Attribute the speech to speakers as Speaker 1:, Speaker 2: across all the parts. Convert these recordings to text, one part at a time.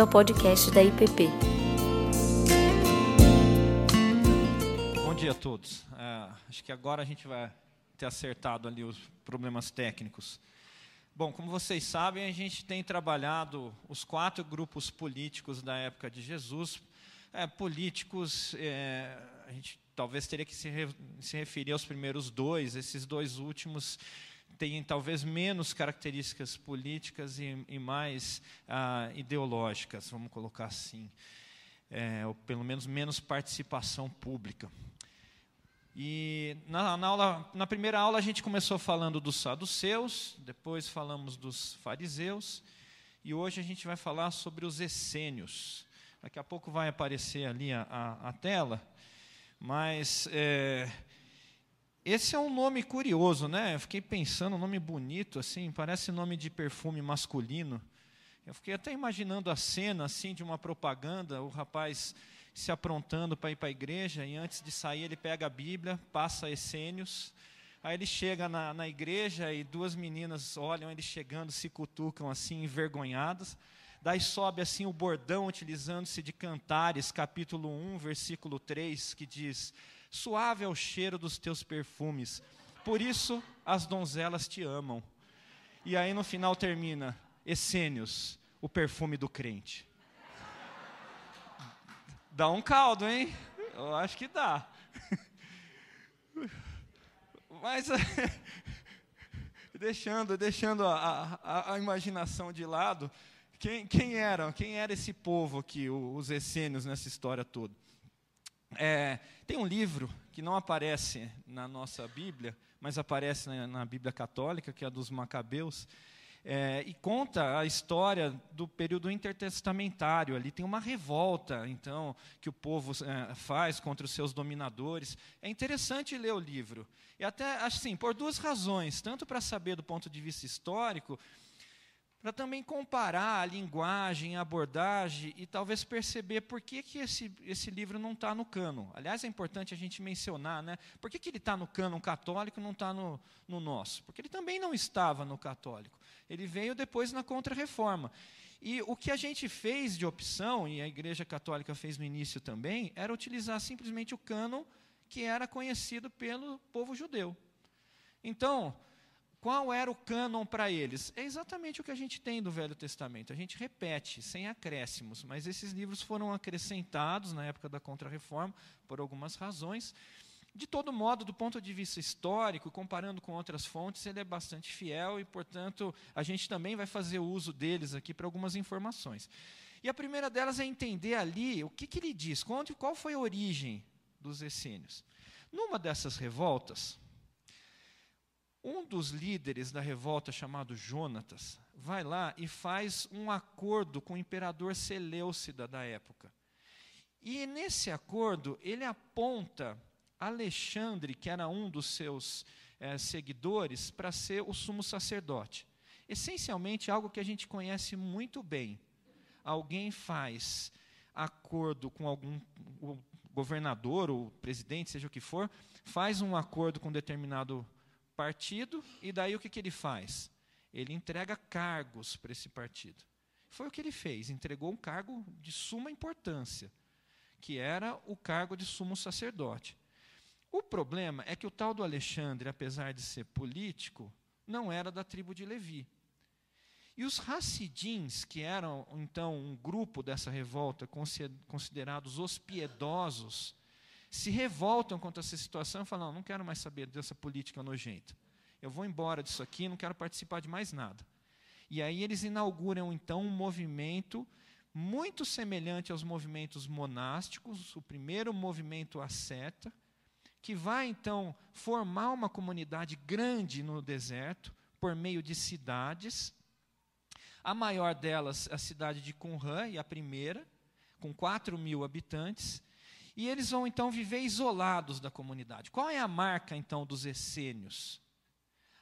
Speaker 1: bem-vindo ao podcast da IPP.
Speaker 2: Bom dia a todos. É, acho que agora a gente vai ter acertado ali os problemas técnicos. Bom, como vocês sabem, a gente tem trabalhado os quatro grupos políticos da época de Jesus. É, políticos, é, a gente talvez teria que se, re, se referir aos primeiros dois, esses dois últimos têm talvez menos características políticas e, e mais ah, ideológicas, vamos colocar assim, é, ou pelo menos menos participação pública. E na, na, aula, na primeira aula a gente começou falando dos saduceus, depois falamos dos fariseus, e hoje a gente vai falar sobre os essênios. Daqui a pouco vai aparecer ali a, a, a tela, mas é, esse é um nome curioso, né? Eu fiquei pensando, um nome bonito, assim, parece nome de perfume masculino. Eu fiquei até imaginando a cena assim de uma propaganda, o rapaz se aprontando para ir para a igreja, e antes de sair ele pega a Bíblia, passa essênios, aí ele chega na, na igreja e duas meninas olham ele chegando, se cutucam assim, envergonhadas, daí sobe assim o bordão, utilizando-se de Cantares, capítulo 1, versículo 3, que diz, suave é o cheiro dos teus perfumes, por isso as donzelas te amam. E aí no final termina, essênios, o perfume do crente. Dá um caldo, hein? Eu acho que dá. Mas deixando, deixando a, a, a, imaginação de lado, quem, quem? Quem era esse povo aqui, os essênios nessa história toda? É, tem um livro que não aparece na nossa Bíblia, mas aparece na, na Bíblia católica, que é a dos Macabeus, é, e conta a história do período intertestamentário. Ali tem uma revolta, então, que o povo é, faz contra os seus dominadores. É interessante ler o livro. E até, assim, por duas razões: tanto para saber do ponto de vista histórico, para também comparar a linguagem, a abordagem e talvez perceber por que, que esse, esse livro não está no cano. Aliás, é importante a gente mencionar, né? Por que, que ele está no cano católico e não está no, no nosso? Porque ele também não estava no católico. Ele veio depois na Contra-Reforma. E o que a gente fez de opção, e a Igreja Católica fez no início também, era utilizar simplesmente o cânon que era conhecido pelo povo judeu. Então, qual era o cânon para eles? É exatamente o que a gente tem do Velho Testamento. A gente repete, sem acréscimos, mas esses livros foram acrescentados na época da Contra-Reforma, por algumas razões. De todo modo, do ponto de vista histórico, comparando com outras fontes, ele é bastante fiel e, portanto, a gente também vai fazer uso deles aqui para algumas informações. E a primeira delas é entender ali o que, que ele diz, qual foi a origem dos essênios. Numa dessas revoltas, um dos líderes da revolta, chamado Jonatas, vai lá e faz um acordo com o imperador Seleucida da época. E nesse acordo, ele aponta Alexandre, que era um dos seus é, seguidores, para ser o sumo sacerdote. Essencialmente, algo que a gente conhece muito bem. Alguém faz acordo com algum governador ou presidente, seja o que for, faz um acordo com determinado partido, e daí o que, que ele faz? Ele entrega cargos para esse partido. Foi o que ele fez, entregou um cargo de suma importância, que era o cargo de sumo sacerdote. O problema é que o tal do Alexandre, apesar de ser político, não era da tribo de Levi. E os Hassidins, que eram então um grupo dessa revolta, considerados os piedosos, se revoltam contra essa situação e falam: não, não quero mais saber dessa política nojenta. Eu vou embora disso aqui, não quero participar de mais nada. E aí eles inauguram então um movimento muito semelhante aos movimentos monásticos, o primeiro movimento asceta, que vai então formar uma comunidade grande no deserto por meio de cidades. A maior delas, a cidade de Qumran, e a primeira, com 4 mil habitantes, e eles vão então viver isolados da comunidade. Qual é a marca então dos essênios?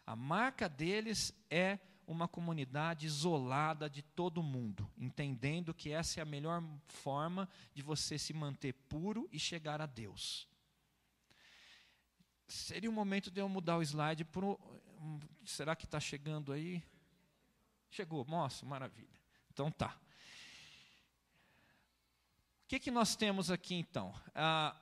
Speaker 2: A marca deles é uma comunidade isolada de todo mundo, entendendo que essa é a melhor forma de você se manter puro e chegar a Deus. Seria o momento de eu mudar o slide para Será que está chegando aí? Chegou, moço, maravilha. Então tá. Que, que nós temos aqui então? Ah,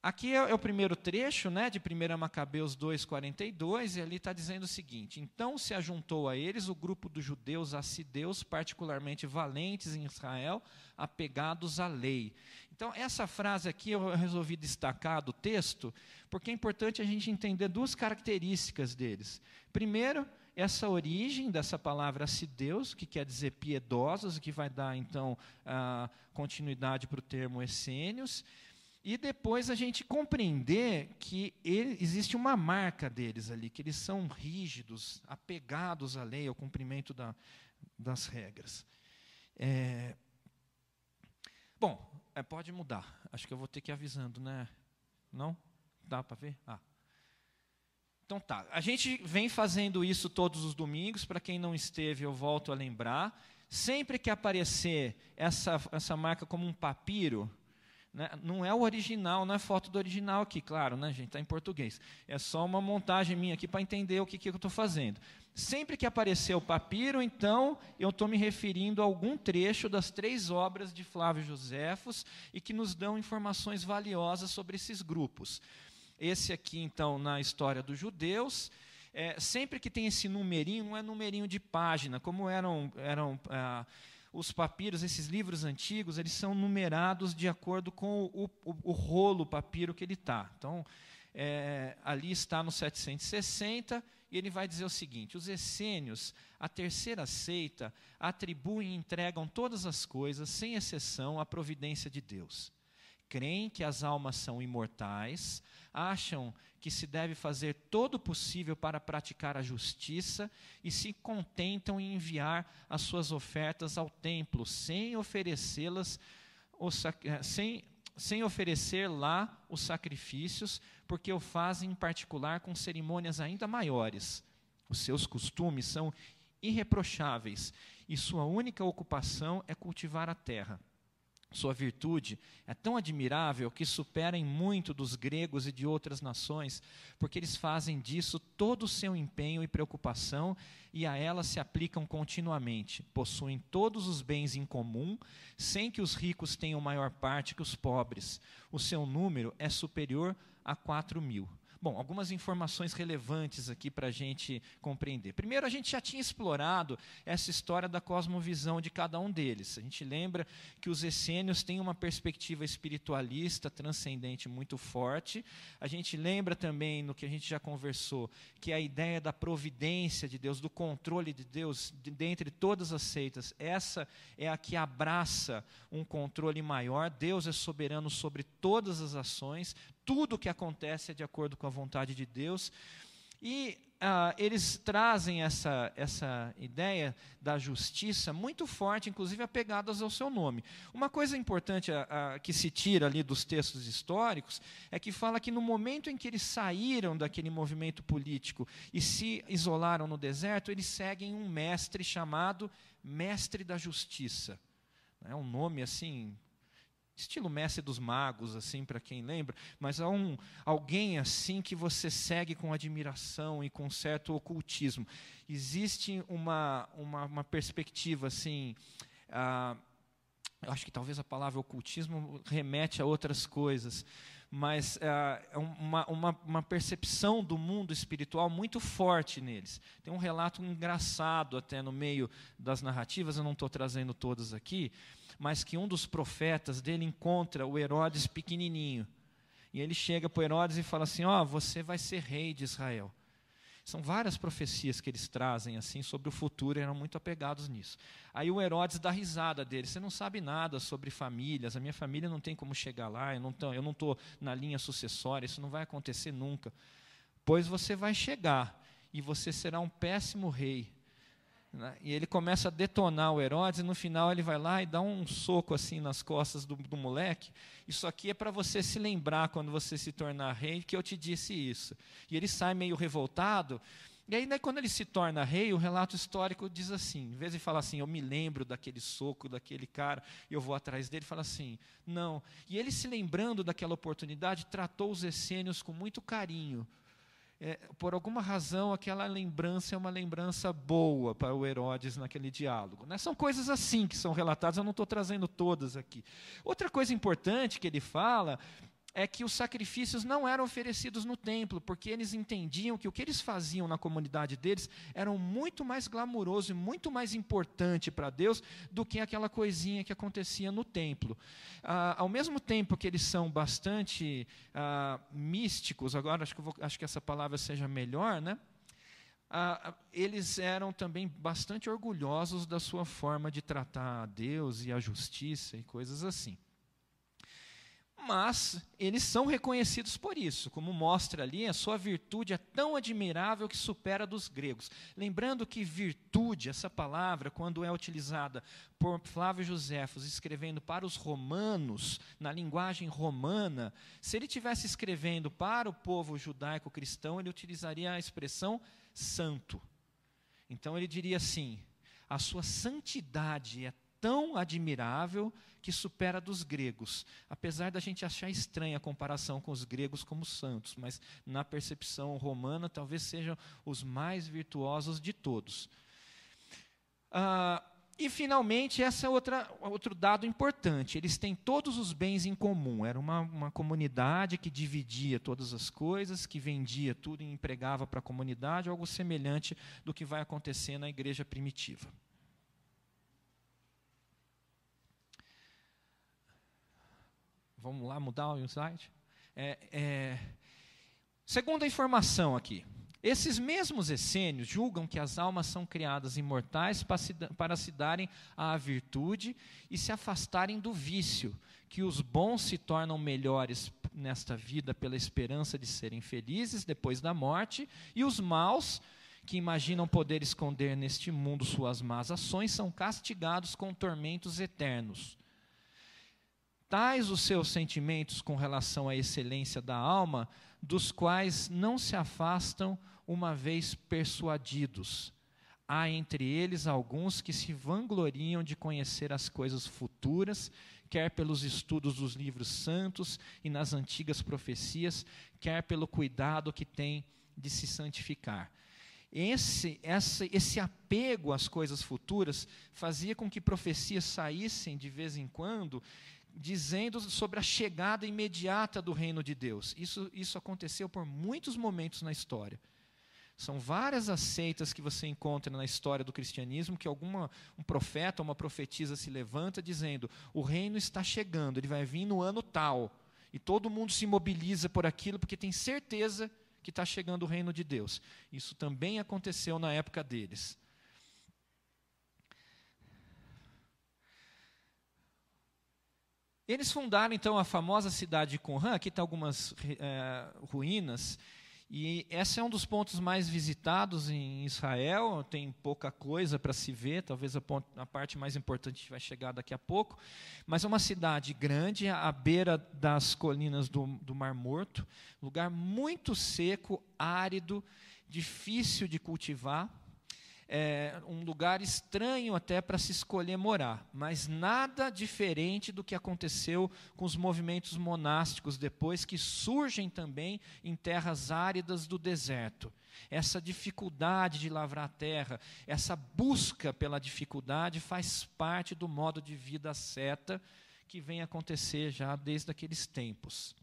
Speaker 2: aqui é, é, o primeiro trecho né, de 1 Macabeus 2,42, e ali está dizendo o seguinte: Então se ajuntou a eles o grupo dos judeus assideus, particularmente valentes em Israel, apegados à lei. Então, essa frase aqui eu resolvi destacar do texto, porque é importante a gente entender duas características deles. Primeiro, essa origem dessa palavra assideus, que quer dizer piedosos, que vai dar, então, a continuidade para o termo essênios, e depois a gente compreender que ele, existe uma marca deles ali, que eles são rígidos, apegados à lei, ao cumprimento da, das regras. É, bom, é, pode mudar. Acho que eu vou ter que ir avisando, né? Não? Dá para ver? Ah. Então tá, a gente vem fazendo isso todos os domingos, para quem não esteve, eu volto a lembrar. Sempre que aparecer essa, essa marca como um papiro, né, não é o original, não é foto do original aqui, claro, né, gente? Está em português. É só uma montagem minha aqui para entender o que, que eu estou fazendo. Sempre que aparecer o papiro, então, eu estou me referindo a algum trecho das três obras de Flávio Joséfos e que nos dão informações valiosas sobre esses grupos. Esse aqui, então, na história dos judeus. É, sempre que tem esse numerinho, não é numerinho de página, como eram, eram ah, os papiros, esses livros antigos, eles são numerados de acordo com o, o, o rolo papiro que ele está. Então, é, ali está no 760, e ele vai dizer o seguinte: os essênios, a terceira seita, atribuem e entregam todas as coisas, sem exceção, à providência de Deus creem que as almas são imortais, acham que se deve fazer todo o possível para praticar a justiça e se contentam em enviar as suas ofertas ao templo, sem oferecê-las, eh, sem, sem oferecer lá os sacrifícios, porque o fazem em particular com cerimônias ainda maiores. Os seus costumes são irreprocháveis e sua única ocupação é cultivar a terra. Sua virtude é tão admirável que supera em muito dos gregos e de outras nações, porque eles fazem disso todo o seu empenho e preocupação e a ela se aplicam continuamente. Possuem todos os bens em comum, sem que os ricos tenham maior parte que os pobres. O seu número é superior a quatro mil. Bom, algumas informações relevantes aqui para a gente compreender. Primeiro, a gente já tinha explorado essa história da cosmovisão de cada um deles. A gente lembra que os essênios têm uma perspectiva espiritualista transcendente muito forte. A gente lembra também, no que a gente já conversou, que a ideia da providência de Deus, do controle de Deus, de, dentre todas as seitas, essa é a que abraça um controle maior. Deus é soberano sobre todas as ações, tudo o que acontece é de acordo com a vontade de Deus. E ah, eles trazem essa, essa ideia da justiça muito forte, inclusive apegadas ao seu nome. Uma coisa importante a, a, que se tira ali dos textos históricos é que fala que no momento em que eles saíram daquele movimento político e se isolaram no deserto, eles seguem um mestre chamado Mestre da Justiça. É um nome assim estilo mestre dos magos, assim, para quem lembra, mas há um, alguém assim que você segue com admiração e com certo ocultismo. Existe uma, uma, uma perspectiva assim. Ah, eu acho que talvez a palavra ocultismo remete a outras coisas, mas ah, é uma, uma, uma, percepção do mundo espiritual muito forte neles. Tem um relato engraçado até no meio das narrativas, eu não estou trazendo todas aqui, mas que um dos profetas dele encontra o Herodes pequenininho. E ele chega para Herodes e fala assim: Ó, oh, você vai ser rei de Israel. São várias profecias que eles trazem assim sobre o futuro, eram muito apegados nisso. Aí o Herodes dá risada dele: Você não sabe nada sobre famílias, a minha família não tem como chegar lá, eu não estou na linha sucessória, isso não vai acontecer nunca. Pois você vai chegar e você será um péssimo rei. Né? E ele começa a detonar o Herodes, e no final ele vai lá e dá um soco assim nas costas do, do moleque. Isso aqui é para você se lembrar quando você se tornar rei, que eu te disse isso. E ele sai meio revoltado. E aí, né, quando ele se torna rei, o relato histórico diz assim: em vez de falar assim, eu me lembro daquele soco, daquele cara, eu vou atrás dele, fala assim: não. E ele se lembrando daquela oportunidade, tratou os essênios com muito carinho é, por alguma razão, aquela lembrança é uma lembrança boa para o Herodes naquele diálogo. Né? São coisas assim que são relatadas, eu não estou trazendo todas aqui. Outra coisa importante que ele fala é que os sacrifícios não eram oferecidos no templo, porque eles entendiam que o que eles faziam na comunidade deles era muito mais glamouroso e muito mais importante para Deus do que aquela coisinha que acontecia no templo. Ah, ao mesmo tempo que eles são bastante ah, místicos, agora acho que, vou, acho que essa palavra seja melhor, né? Ah, eles eram também bastante orgulhosos da sua forma de tratar a Deus e a justiça e coisas assim mas eles são reconhecidos por isso, como mostra ali, a sua virtude é tão admirável que supera a dos gregos. Lembrando que virtude, essa palavra, quando é utilizada por Flávio Joséfos escrevendo para os romanos, na linguagem romana, se ele tivesse escrevendo para o povo judaico-cristão, ele utilizaria a expressão santo. Então ele diria assim: a sua santidade é tão admirável que supera a dos gregos. Apesar da gente achar estranha a comparação com os gregos como santos, mas na percepção romana talvez sejam os mais virtuosos de todos. Ah, e, finalmente, esse é outra, outro dado importante. Eles têm todos os bens em comum. Era uma, uma comunidade que dividia todas as coisas, que vendia tudo e empregava para a comunidade, algo semelhante do que vai acontecer na igreja primitiva. Vamos lá mudar o slide? É, é, segunda informação aqui. Esses mesmos essênios julgam que as almas são criadas imortais para se, para se darem à virtude e se afastarem do vício, que os bons se tornam melhores nesta vida pela esperança de serem felizes depois da morte, e os maus, que imaginam poder esconder neste mundo suas más ações, são castigados com tormentos eternos. Tais os seus sentimentos com relação à excelência da alma, dos quais não se afastam uma vez persuadidos. Há entre eles alguns que se vangloriam de conhecer as coisas futuras, quer pelos estudos dos livros santos e nas antigas profecias, quer pelo cuidado que têm de se santificar. Esse, esse, esse apego às coisas futuras fazia com que profecias saíssem de vez em quando dizendo sobre a chegada imediata do reino de Deus. Isso, isso aconteceu por muitos momentos na história. São várias aceitas que você encontra na história do cristianismo que alguma um profeta, uma profetisa se levanta dizendo: "O reino está chegando, ele vai vir no ano tal". E todo mundo se mobiliza por aquilo porque tem certeza que está chegando o reino de Deus. Isso também aconteceu na época deles. Eles fundaram então a famosa cidade de Qumran, aqui está algumas é, ruínas, e esse é um dos pontos mais visitados em Israel, tem pouca coisa para se ver, talvez a, ponto, a, parte mais importante vai chegar daqui a pouco, mas é uma cidade grande, à beira das colinas do, do Mar Morto, lugar muito seco, árido, difícil de cultivar, é, um lugar estranho até para se escolher morar, mas nada diferente do que aconteceu com os movimentos monásticos depois, que surgem também em terras áridas do deserto. Essa dificuldade de lavrar a terra, essa busca pela dificuldade faz parte do modo de vida seta que vem acontecer já desde aqueles tempos.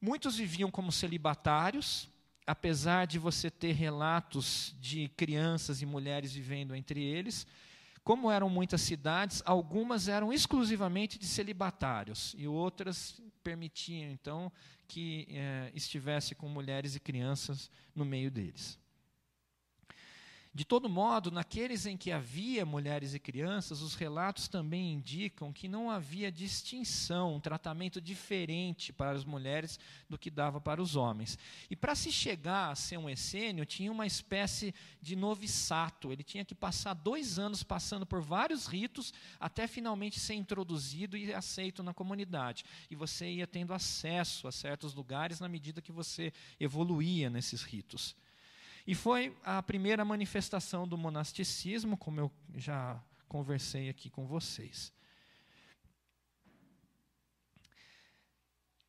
Speaker 2: Muitos viviam como celibatários, apesar de você ter relatos de crianças e mulheres vivendo entre eles, como eram muitas cidades, algumas eram exclusivamente de celibatários e outras permitiam então que eh, estivesse com mulheres e crianças no meio deles. De todo modo, naqueles em que havia mulheres e crianças, os relatos também indicam que não havia distinção, um tratamento diferente para as mulheres do que dava para os homens. E para se chegar a ser um essênio, tinha uma espécie de noviçato. Ele tinha que passar dois anos passando por vários ritos até finalmente ser introduzido e aceito na comunidade. E você ia tendo acesso a certos lugares na medida que você evoluía nesses ritos. E foi a primeira manifestação do monasticismo, como eu já conversei aqui com vocês.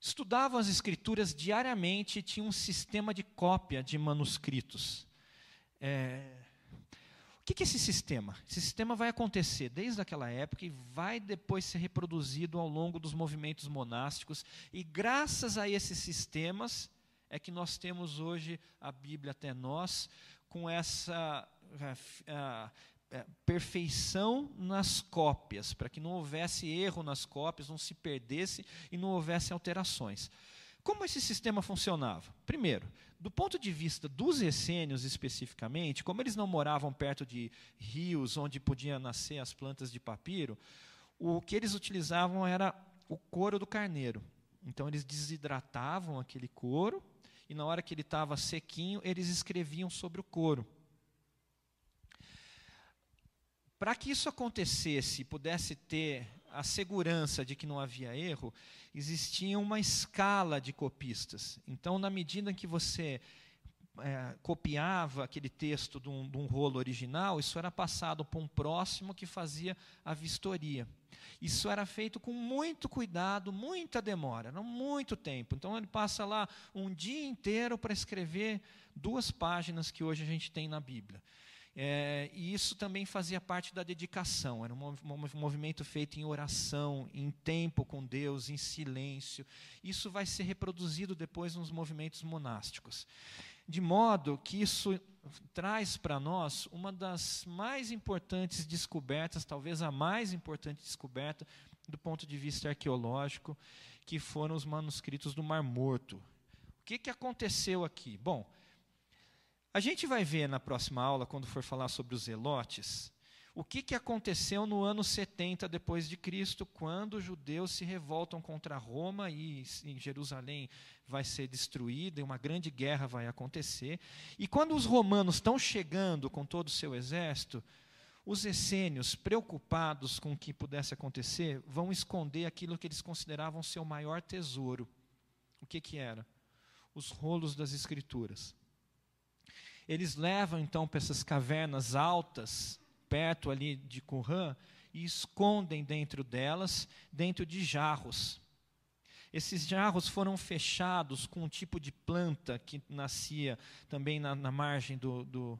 Speaker 2: estudavam as escrituras diariamente e tinham um sistema de cópia de manuscritos. É, o que é esse sistema? Esse sistema vai acontecer desde aquela época e vai depois ser reproduzido ao longo dos movimentos monásticos, e graças a esses sistemas é que nós temos hoje a Bíblia até nós, com essa a, é, perfeição nas cópias, para que não houvesse erro nas cópias, não se perdesse e não houvesse alterações. Como esse sistema funcionava? Primeiro, do ponto de vista dos essênios especificamente, como eles não moravam perto de rios onde podiam nascer as plantas de papiro, o que eles utilizavam era o couro do carneiro. Então eles desidratavam aquele couro e na hora que ele estava sequinho, eles escreviam sobre o couro. Para que isso acontecesse e pudesse ter a segurança de que não havia erro, existia uma escala de copistas. Então, na medida que você é, copiava aquele texto de um, de um, rolo original, isso era passado para um próximo que fazia a vistoria. Isso era feito com muito cuidado, muita demora, não muito tempo. Então ele passa lá um dia inteiro para escrever duas páginas que hoje a gente tem na Bíblia. É, e isso também fazia parte da dedicação, era um movimento feito em oração, em tempo com Deus, em silêncio. Isso vai ser reproduzido depois nos movimentos monásticos. De modo que isso traz para nós uma das mais importantes descobertas, talvez a mais importante descoberta do ponto de vista arqueológico, que foram os manuscritos do Mar Morto. O que, que aconteceu aqui? Bom, a gente vai ver na próxima aula, quando for falar sobre os Zelotes, o que, que aconteceu no ano 70 depois de Cristo, quando os judeus se revoltam contra Roma e em Jerusalém vai ser destruída e uma grande guerra vai acontecer. E quando os romanos estão chegando com todo o seu exército, os essênios, preocupados com o que pudesse acontecer, vão esconder aquilo que eles consideravam seu maior tesouro. O que, que era? Os rolos das escrituras. Eles levam então para essas cavernas altas, perto ali de Qumran, e escondem dentro delas, dentro de jarros. Esses jarros foram fechados com um tipo de planta que nascia também na, na margem do, do,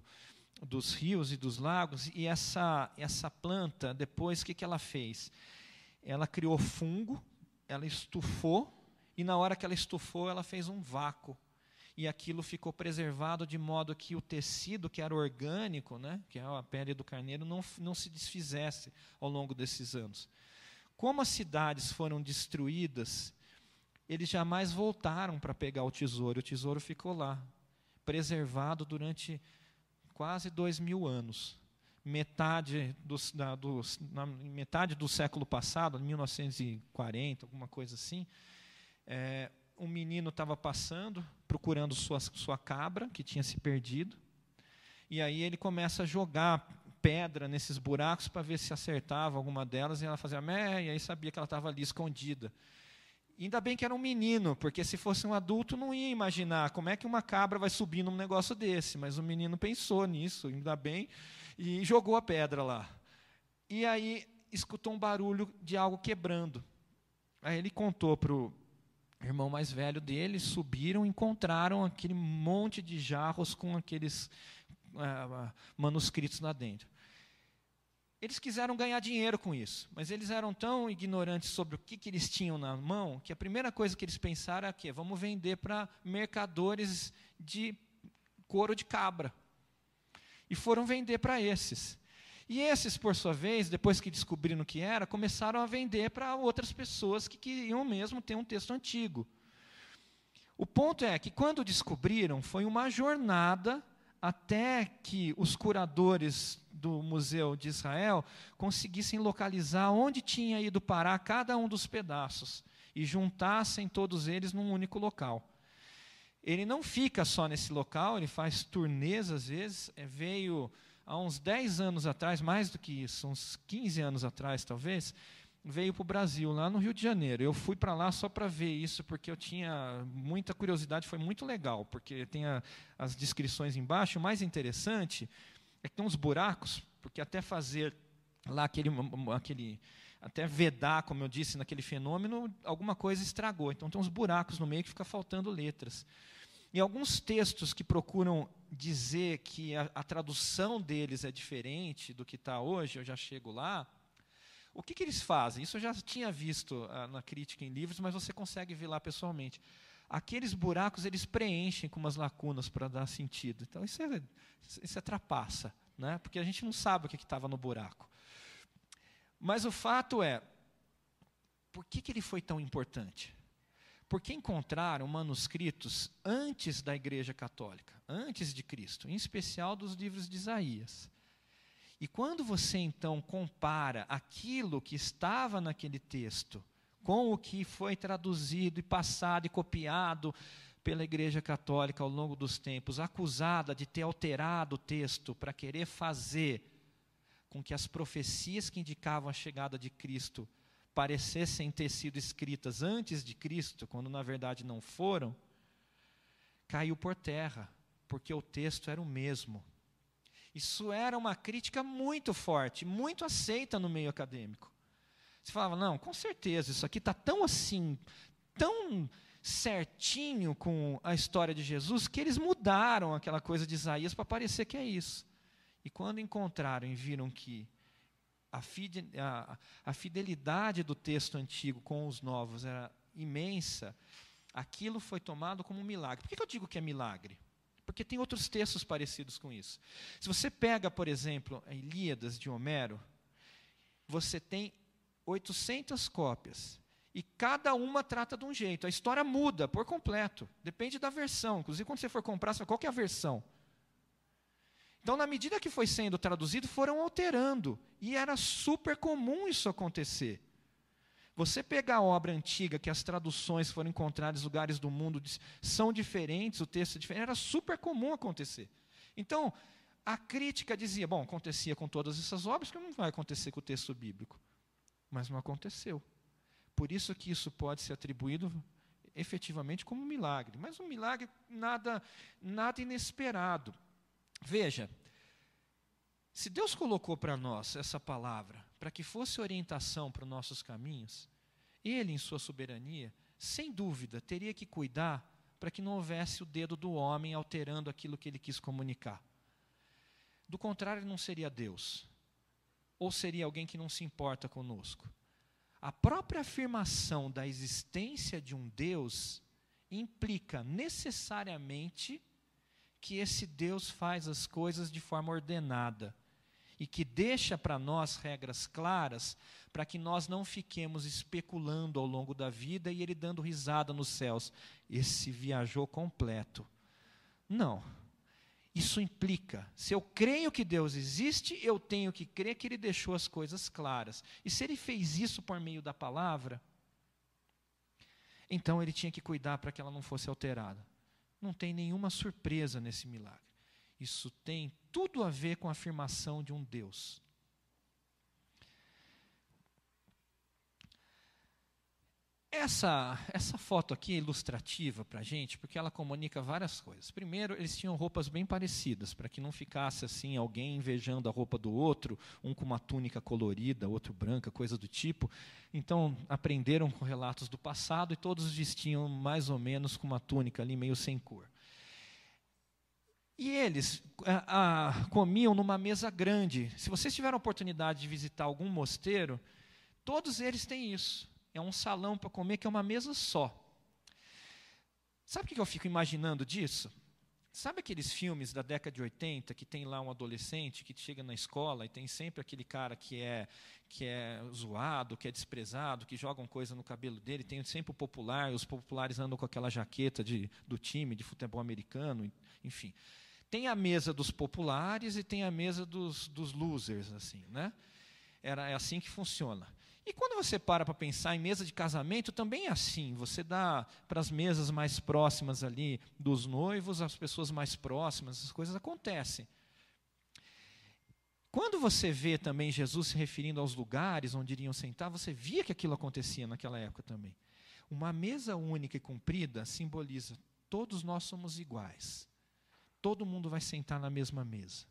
Speaker 2: dos rios e dos lagos, e essa, essa planta, depois, o que, que ela fez? Ela criou fungo, ela estufou, e na hora que ela estufou, ela fez um vácuo e aquilo ficou preservado de modo que o tecido que era orgânico, né, que é a pele do carneiro, não, não se desfizesse ao longo desses anos. Como as cidades foram destruídas, eles jamais voltaram para pegar o tesouro, o tesouro ficou lá, preservado durante quase dois mil anos. Metade do, da, do, na metade do século passado, 1940, alguma coisa assim, é, um menino estava passando, procurando sua, sua cabra, que tinha se perdido. E aí ele começa a jogar pedra nesses buracos para ver se acertava alguma delas, e ela fazia mé, e aí sabia que ela estava ali escondida. Ainda bem que era um menino, porque se fosse um adulto não ia imaginar como é que uma cabra vai subir num negócio desse, mas o menino pensou nisso, ainda bem, e jogou a pedra lá. E aí escutou um barulho de algo quebrando. Aí ele contou para o irmão mais velho dele, subiram encontraram aquele monte de jarros com aqueles uh, manuscritos lá dentro. Eles quiseram ganhar dinheiro com isso, mas eles eram tão ignorantes sobre o que, que eles tinham na mão que a primeira coisa que eles pensaram é que vamos vender para mercadores de couro de cabra. E foram vender para esses. E esses, por sua vez, depois que descobriram o que era, começaram a vender para outras pessoas que queriam mesmo ter um texto antigo. O ponto é que, quando descobriram, foi uma jornada até que os curadores do Museu de Israel conseguissem localizar onde tinha ido parar cada um dos pedaços e juntassem todos eles num único local. Ele não fica só nesse local, ele faz turnês às vezes. É, veio há uns 10 anos atrás, mais do que isso, uns 15 anos atrás talvez, veio para o Brasil, lá no Rio de Janeiro. Eu fui para lá só para ver isso, porque eu tinha muita curiosidade, foi muito legal, porque tem a, as descrições embaixo. O mais interessante é que tem uns buracos, porque até fazer lá aquele, aquele até vedar, como eu disse, naquele fenômeno, alguma coisa estragou. Então tem uns buracos no meio que fica faltando letras. E alguns textos que procuram dizer que a, a tradução deles é diferente do que está hoje, eu já chego lá. O que, que, eles fazem? Isso eu já tinha visto ah, na crítica em livros, mas você consegue ver lá pessoalmente. Aqueles buracos eles preenchem com umas lacunas para dar sentido. Então isso é, isso é trapaça, né? porque a gente não sabe o que estava no buraco. Mas o fato é, por que, que ele foi tão importante? Porque encontraram manuscritos antes da Igreja Católica, antes de Cristo, em especial dos livros de Isaías. E quando você então compara aquilo que estava naquele texto com o que foi traduzido e passado e copiado pela Igreja Católica ao longo dos tempos, acusada de ter alterado o texto para querer fazer com que as profecias que indicavam a chegada de Cristo parecessem ter sido escritas antes de Cristo, quando na verdade não foram, caiu por terra, porque o texto era o mesmo. Isso era uma crítica muito forte, muito aceita no meio acadêmico. Você falava, não, com certeza, isso aqui está tão assim, tão certinho com a história de Jesus, que eles mudaram aquela coisa de Isaías para parecer que é isso. E quando encontraram e viram que a, fide, a, a fidelidade do texto antigo com os novos era imensa, aquilo foi tomado como um milagre. Por que eu digo que é milagre? Porque tem outros textos parecidos com isso. Se você pega, por exemplo, a Ilíadas de Homero, você tem 800 cópias. E cada uma trata de um jeito. A história muda por completo. Depende da versão. Inclusive, quando você for comprar, você fala, qual é a versão? Então, na medida que foi sendo traduzido, foram alterando. E era super comum isso acontecer. Você pegar a obra antiga, que as traduções foram encontradas em lugares do mundo são diferentes, o texto é diferente, era super comum acontecer. Então, a crítica dizia: bom, acontecia com todas essas obras, que não vai acontecer com o texto bíblico. Mas não aconteceu. Por isso que isso pode ser atribuído efetivamente como um milagre. Mas um milagre nada, nada inesperado. Veja, se Deus colocou para nós essa palavra para que fosse orientação para os nossos caminhos, Ele, em Sua soberania, sem dúvida, teria que cuidar para que não houvesse o dedo do homem alterando aquilo que ele quis comunicar. Do contrário, não seria Deus. Ou seria alguém que não se importa conosco. A própria afirmação da existência de um Deus implica necessariamente que esse Deus faz as coisas de forma ordenada e que deixa para nós regras claras para que nós não fiquemos especulando ao longo da vida e ele dando risada nos céus. Esse viajou completo. Não. Isso implica, se eu creio que Deus existe, eu tenho que crer que Ele deixou as coisas claras. E se Ele fez isso por meio da palavra, então Ele tinha que cuidar para que ela não fosse alterada. Não tem nenhuma surpresa nesse milagre. Isso tem tudo a ver com a afirmação de um Deus. Essa, essa foto aqui é ilustrativa para a gente, porque ela comunica várias coisas. Primeiro, eles tinham roupas bem parecidas, para que não ficasse assim alguém invejando a roupa do outro, um com uma túnica colorida, outro branca, coisa do tipo. Então, aprenderam com relatos do passado e todos vestiam mais ou menos com uma túnica ali meio sem cor. E eles comiam numa mesa grande. Se vocês tiveram a oportunidade de visitar algum mosteiro, todos eles têm isso é um salão para comer que é uma mesa só. Sabe o que eu fico imaginando disso? Sabe aqueles filmes da década de 80 que tem lá um adolescente que chega na escola e tem sempre aquele cara que é que é zoado, que é desprezado, que jogam coisa no cabelo dele, tem sempre o popular, os populares andam com aquela jaqueta de, do time de futebol americano, enfim. Tem a mesa dos populares e tem a mesa dos, dos losers, assim, né? Era, é assim que funciona. E quando você para para pensar em mesa de casamento, também é assim. Você dá para as mesas mais próximas ali dos noivos, as pessoas mais próximas, as coisas acontecem. Quando você vê também Jesus se referindo aos lugares onde iriam sentar, você via que aquilo acontecia naquela época também. Uma mesa única e comprida simboliza todos nós somos iguais. Todo mundo vai sentar na mesma mesa.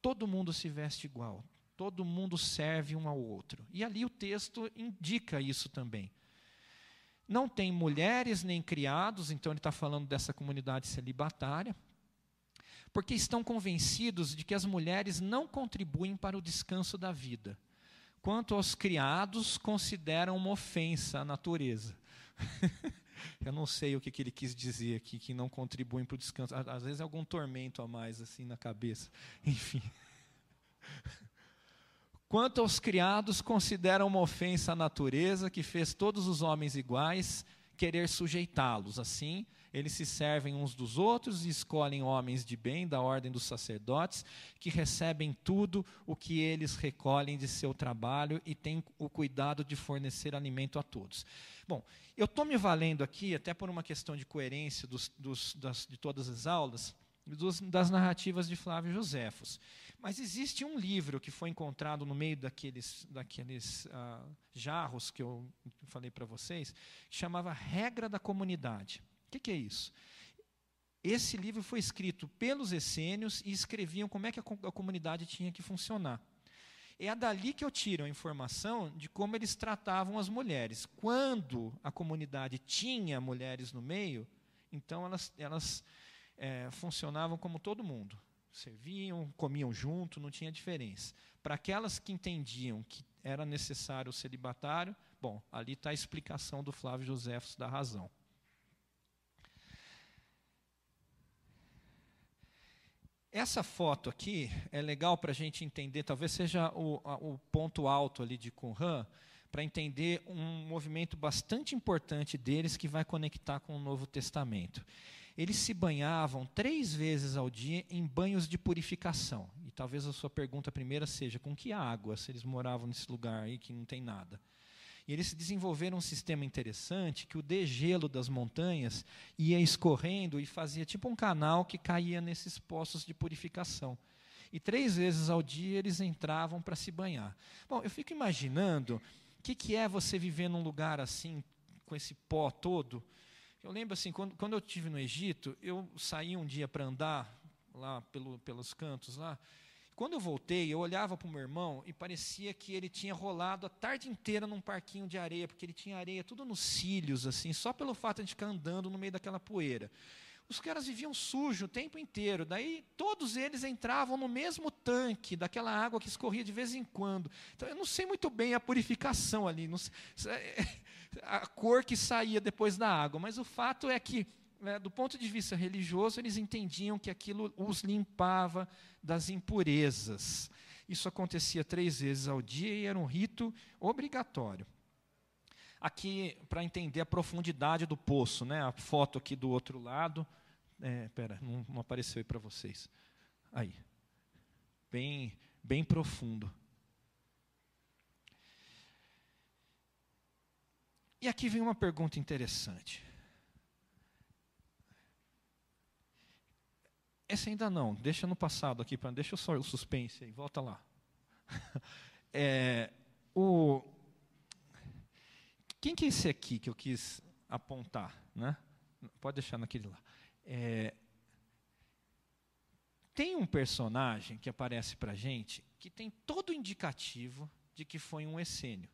Speaker 2: Todo mundo se veste igual todo mundo serve um ao outro. E ali o texto indica isso também. Não tem mulheres nem criados, então ele está falando dessa comunidade celibatária, porque estão convencidos de que as mulheres não contribuem para o descanso da vida. Quanto aos criados, consideram uma ofensa à natureza. Eu não sei o que, que ele quis dizer aqui, que não contribuem para o descanso. Às vezes é algum tormento a mais assim na cabeça. Enfim. Quanto aos criados, consideram uma ofensa à natureza que fez todos os homens iguais querer sujeitá-los. Assim, eles se servem uns dos outros e escolhem homens de bem da ordem dos sacerdotes, que recebem tudo o que eles recolhem de seu trabalho e têm o cuidado de fornecer alimento a todos. Bom, eu estou me valendo aqui, até por uma questão de coerência dos, dos, das, de todas as aulas, dos, das narrativas de Flávio Joséfos. Mas existe um livro que foi encontrado no meio daqueles, daqueles uh, jarros que eu falei para vocês, que chamava Regra da Comunidade. O que, que é isso? Esse livro foi escrito pelos essênios e escreviam como é que a, a comunidade tinha que funcionar. É dali que eu tiro a informação de como eles tratavam as mulheres. Quando a comunidade tinha mulheres no meio, então elas, elas é, funcionavam como todo mundo. Serviam, comiam junto, não tinha diferença. Para aquelas que entendiam que era necessário o celibatário, bom, ali está a explicação do Flávio Joséfos da razão. Essa foto aqui é legal para a gente entender, talvez seja o, o ponto alto ali de Qumran, para entender um movimento bastante importante deles que vai conectar com o Novo Testamento. Eles se banhavam três vezes ao dia em banhos de purificação. E talvez a sua pergunta primeira seja: com que água, se eles moravam nesse lugar aí que não tem nada? E eles desenvolveram um sistema interessante que o degelo das montanhas ia escorrendo e fazia tipo um canal que caía nesses poços de purificação. E três vezes ao dia eles entravam para se banhar. Bom, eu fico imaginando o que, que é você viver num lugar assim, com esse pó todo. Eu lembro assim, quando, quando eu estive no Egito, eu saí um dia para andar lá pelo, pelos cantos lá, quando eu voltei, eu olhava para o meu irmão e parecia que ele tinha rolado a tarde inteira num parquinho de areia, porque ele tinha areia tudo nos cílios, assim, só pelo fato de ficar andando no meio daquela poeira. Os caras viviam sujo o tempo inteiro. Daí todos eles entravam no mesmo tanque daquela água que escorria de vez em quando. Então eu não sei muito bem a purificação ali, sei, a cor que saía depois da água, mas o fato é que né, do ponto de vista religioso, eles entendiam que aquilo os limpava das impurezas. Isso acontecia três vezes ao dia e era um rito obrigatório. Aqui, para entender a profundidade do poço, né, a foto aqui do outro lado. É, pera, não, não apareceu aí para vocês. Aí. Bem, bem profundo. E aqui vem uma pergunta interessante. Essa ainda não, deixa no passado aqui, deixa só o suspense aí, volta lá. é, quem que é esse aqui que eu quis apontar? Né? Pode deixar naquele lá. É, tem um personagem que aparece para gente que tem todo o indicativo de que foi um essênio.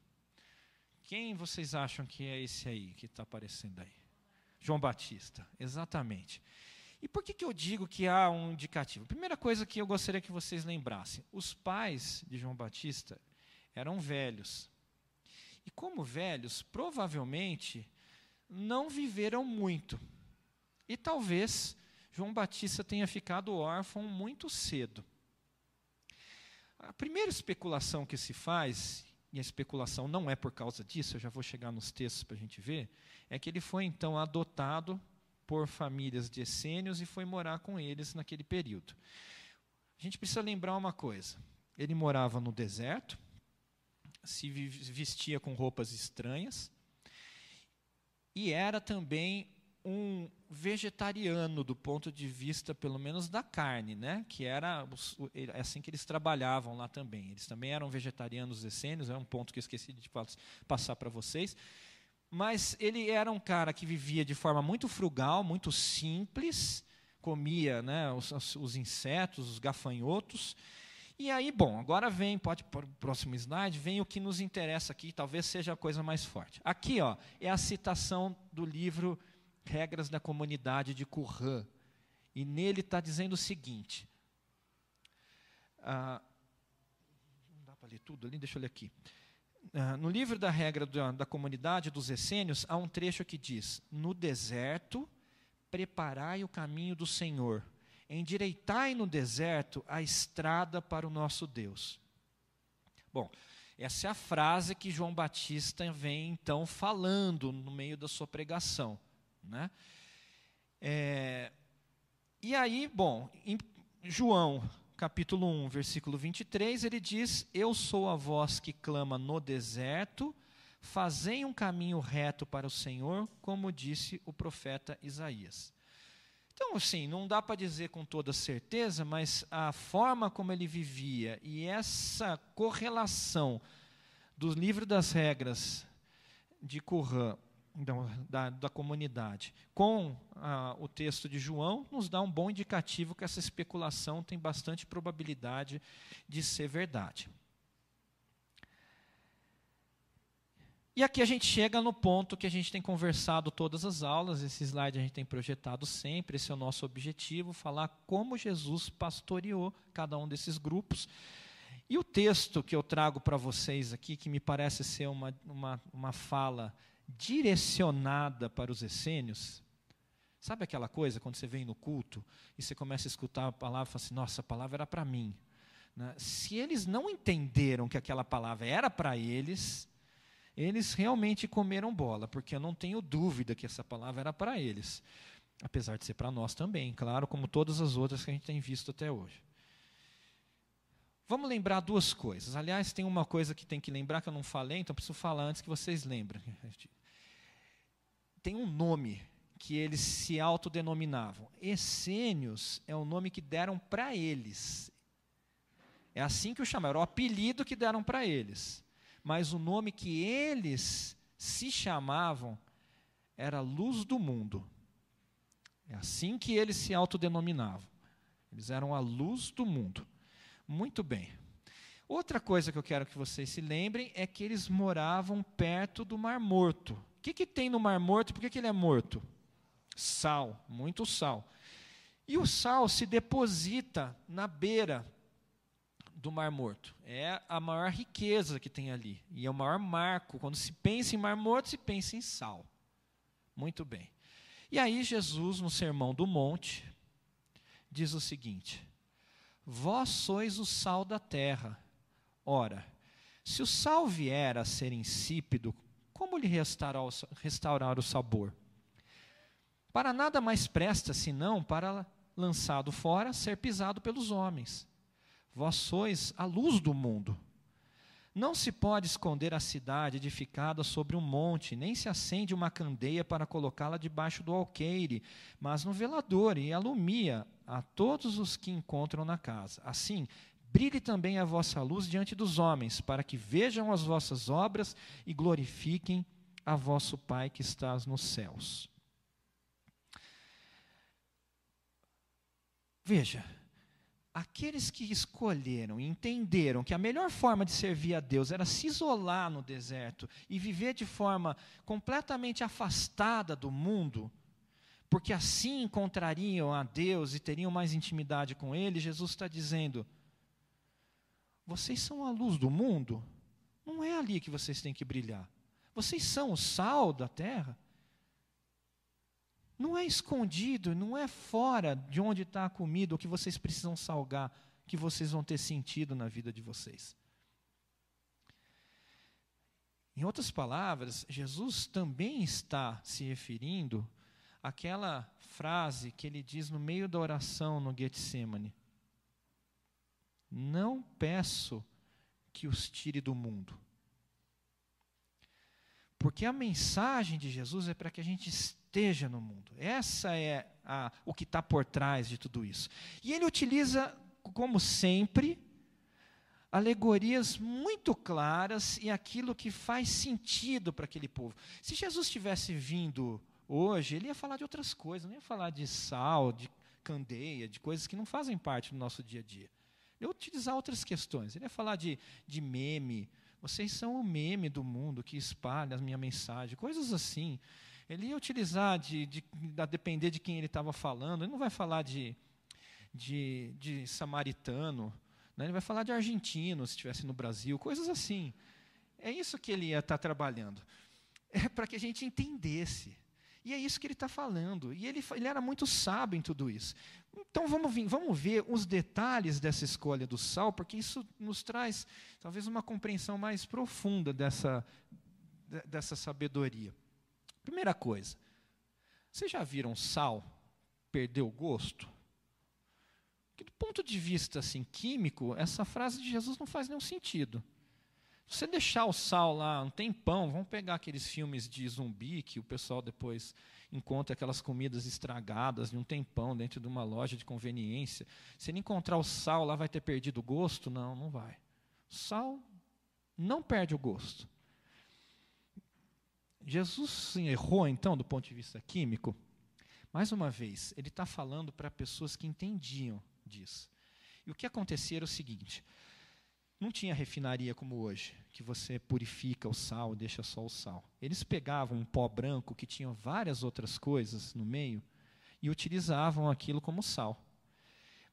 Speaker 2: Quem vocês acham que é esse aí que está aparecendo aí? João Batista, exatamente. E por que, que eu digo que há um indicativo? Primeira coisa que eu gostaria que vocês lembrassem: os pais de João Batista eram velhos. E, como velhos, provavelmente não viveram muito. E talvez João Batista tenha ficado órfão muito cedo. A primeira especulação que se faz, e a especulação não é por causa disso, eu já vou chegar nos textos para a gente ver, é que ele foi então adotado por famílias de essênios e foi morar com eles naquele período. A gente precisa lembrar uma coisa: ele morava no deserto, se vestia com roupas estranhas e era também um vegetariano do ponto de vista, pelo menos, da carne, né? que era é assim que eles trabalhavam lá também. Eles também eram vegetarianos essênios, é um ponto que eu esqueci de passar para vocês. Mas ele era um cara que vivia de forma muito frugal, muito simples, comia né, os, os insetos, os gafanhotos, E aí, bom, agora vem, pode para o próximo slide, vem o que nos interessa aqui, talvez seja a coisa mais forte. Aqui, ó, é a citação do livro Regras da Comunidade de Qumran. E nele está dizendo o seguinte. Ah, não dá para ler tudo ali, deixa eu ler aqui. Ah, no livro da regra da, da comunidade dos essênios, há um trecho que diz: No deserto, preparai o caminho do Senhor, endireitai no deserto a estrada para o nosso Deus. Bom, essa é a frase que João Batista vem então falando no meio da sua pregação. Né? É, e aí, bom, em João capítulo 1, versículo 23, ele diz: Eu sou a voz que clama no deserto, fazei um caminho reto para o Senhor, como disse o profeta Isaías. Então, assim, não dá para dizer com toda certeza, mas a forma como ele vivia e essa correlação do livro das regras de Qumran da, da comunidade. Com ah, o texto de João, nos dá um bom indicativo que essa especulação tem bastante probabilidade de ser verdade. E aqui a gente chega no ponto que a gente tem conversado todas as aulas, esse slide a gente tem projetado sempre, esse é o nosso objetivo, falar como Jesus pastoreou cada um desses grupos. E o texto que eu trago para vocês aqui, que me parece ser uma, uma, uma fala direcionada para os essênios. Sabe aquela coisa quando você vem no culto e você começa a escutar a palavra e fala assim: nossa, a palavra era para mim. Né? Se eles não entenderam que aquela palavra era para eles, eles realmente comeram bola, porque eu não tenho dúvida que essa palavra era para eles. Apesar de ser para nós também, claro, como todas as outras que a gente tem visto até hoje. Vamos lembrar duas coisas. Aliás, tem uma coisa que tem que lembrar que eu não falei, então preciso falar antes que vocês lembrem. Tem um nome que eles se autodenominavam. Essênios é o nome que deram para eles. É assim que o chamaram, era o apelido que deram para eles. Mas o nome que eles se chamavam era Luz do Mundo. É assim que eles se autodenominavam. Eles eram a luz do mundo. Muito bem. Outra coisa que eu quero que vocês se lembrem é que eles moravam perto do Mar Morto. O que, que tem no Mar Morto? Por que, que ele é morto? Sal, muito sal. E o sal se deposita na beira do Mar Morto. É a maior riqueza que tem ali. E é o maior marco. Quando se pensa em Mar Morto, se pensa em sal. Muito bem. E aí, Jesus, no Sermão do Monte, diz o seguinte: Vós sois o sal da terra. Ora, se o sal vier a ser insípido, como lhe restaurar o, sabor? Para nada mais presta senão para, lançado fora, ser pisado pelos homens. Vós sois a luz do mundo. Não se pode esconder a cidade edificada sobre um monte, nem se acende uma candeia para colocá-la debaixo do alqueire, mas no velador e alumia a todos os que encontram na casa. Assim, brilhe também a vossa luz diante dos homens, para que vejam as vossas obras e glorifiquem a vosso Pai que estás nos céus. Veja, aqueles que escolheram e entenderam que a melhor forma de servir a Deus era se isolar no deserto e viver de forma completamente afastada do mundo, porque assim encontrariam a Deus e teriam mais intimidade com Ele, Jesus está dizendo: vocês são a luz do mundo, não é ali que vocês têm que brilhar. Vocês são o sal da terra. Não é escondido, não é fora de onde está a comida, o que vocês precisam salgar, que vocês vão ter sentido na vida de vocês. Em outras palavras, Jesus também está se referindo àquela frase que ele diz no meio da oração no Getsemane: Não peço que os tire do mundo. Porque a mensagem de Jesus é para que a gente esteja no mundo. Essa é a, o que está por trás de tudo isso. E ele utiliza, como sempre, alegorias muito claras e aquilo que faz sentido para aquele povo. Se Jesus tivesse vindo hoje, ele ia falar de outras coisas, não ia falar de sal, de candeia, de coisas que não fazem parte do nosso dia a dia. Ele ia utilizar outras questões. Ele ia falar de, de meme. Vocês são o meme do mundo que espalha a minha mensagem, coisas assim. Ele ia utilizar, de, de, a depender de quem ele estava falando. Ele não vai falar de, de, de samaritano, né? ele vai falar de argentino, se estivesse no Brasil, coisas assim. É isso que ele ia estar trabalhando. É para que a gente entendesse. E é isso que ele está falando. E ele, ele era muito sábio em tudo isso. Então vamos, vir, vamos ver os detalhes dessa escolha do sal, porque isso nos traz talvez uma compreensão mais profunda dessa, dessa sabedoria. Primeira coisa, vocês já viram sal perder o gosto? Porque do ponto de vista assim, químico, essa frase de Jesus não faz nenhum sentido. Se você deixar o sal lá um tempão, vamos pegar aqueles filmes de zumbi que o pessoal depois encontra aquelas comidas estragadas de um tempão dentro de uma loja de conveniência. Se ele encontrar o sal lá, vai ter perdido o gosto? Não, não vai. O sal não perde o gosto. Jesus errou, então, do ponto de vista químico? Mais uma vez, ele está falando para pessoas que entendiam disso. E o que acontecia era o seguinte: não tinha refinaria como hoje, que você purifica o sal, deixa só o sal. Eles pegavam um pó branco que tinha várias outras coisas no meio e utilizavam aquilo como sal.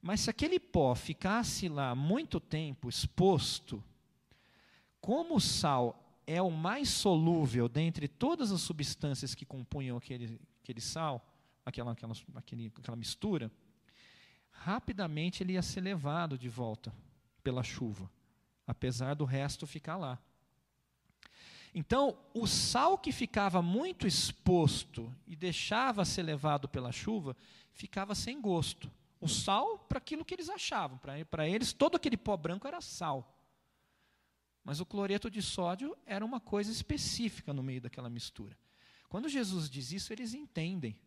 Speaker 2: Mas se aquele pó ficasse lá muito tempo exposto, como o sal é o mais solúvel dentre todas as substâncias que compunham aquele, aquele sal, aquela, aquela, aquele, aquela mistura, rapidamente ele ia ser levado de volta pela chuva apesar do resto ficar lá. Então, o sal que ficava muito exposto e deixava ser levado pela chuva, ficava sem gosto. O sal para aquilo que eles achavam. Para eles, todo aquele pó branco era sal. Mas o cloreto de sódio era uma coisa específica no meio daquela mistura. Quando Jesus diz isso, eles entendem.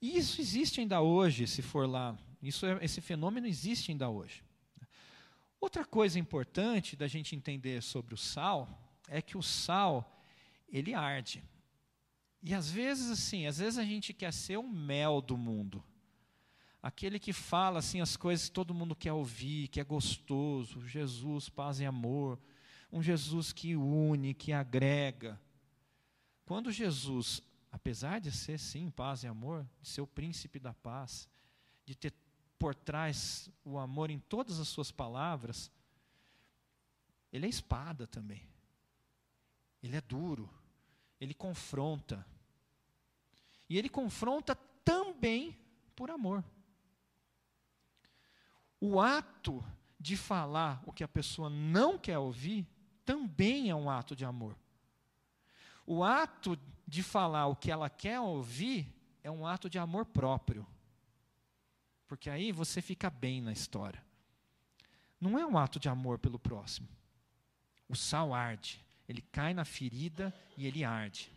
Speaker 2: E isso existe ainda hoje, se for lá. Isso é, esse fenômeno existe ainda hoje. Outra coisa importante da gente entender sobre o sal é que o sal, ele arde. E às vezes assim, às vezes a gente quer ser o mel do mundo. Aquele que fala assim as coisas que todo mundo quer ouvir, que é gostoso, Jesus, paz e amor, um Jesus que une, que agrega. Quando Jesus, apesar de ser sim paz e amor, de ser o príncipe da paz, de ter por trás o amor em todas as suas palavras, ele é espada também. Ele é duro. Ele confronta. E ele confronta também por amor. O ato de falar o que a pessoa não quer ouvir também é um ato de amor. O ato de falar o que ela quer ouvir é um ato de amor próprio porque aí você fica bem na história. Não é um ato de amor pelo próximo. O sal arde, ele cai na ferida e ele arde.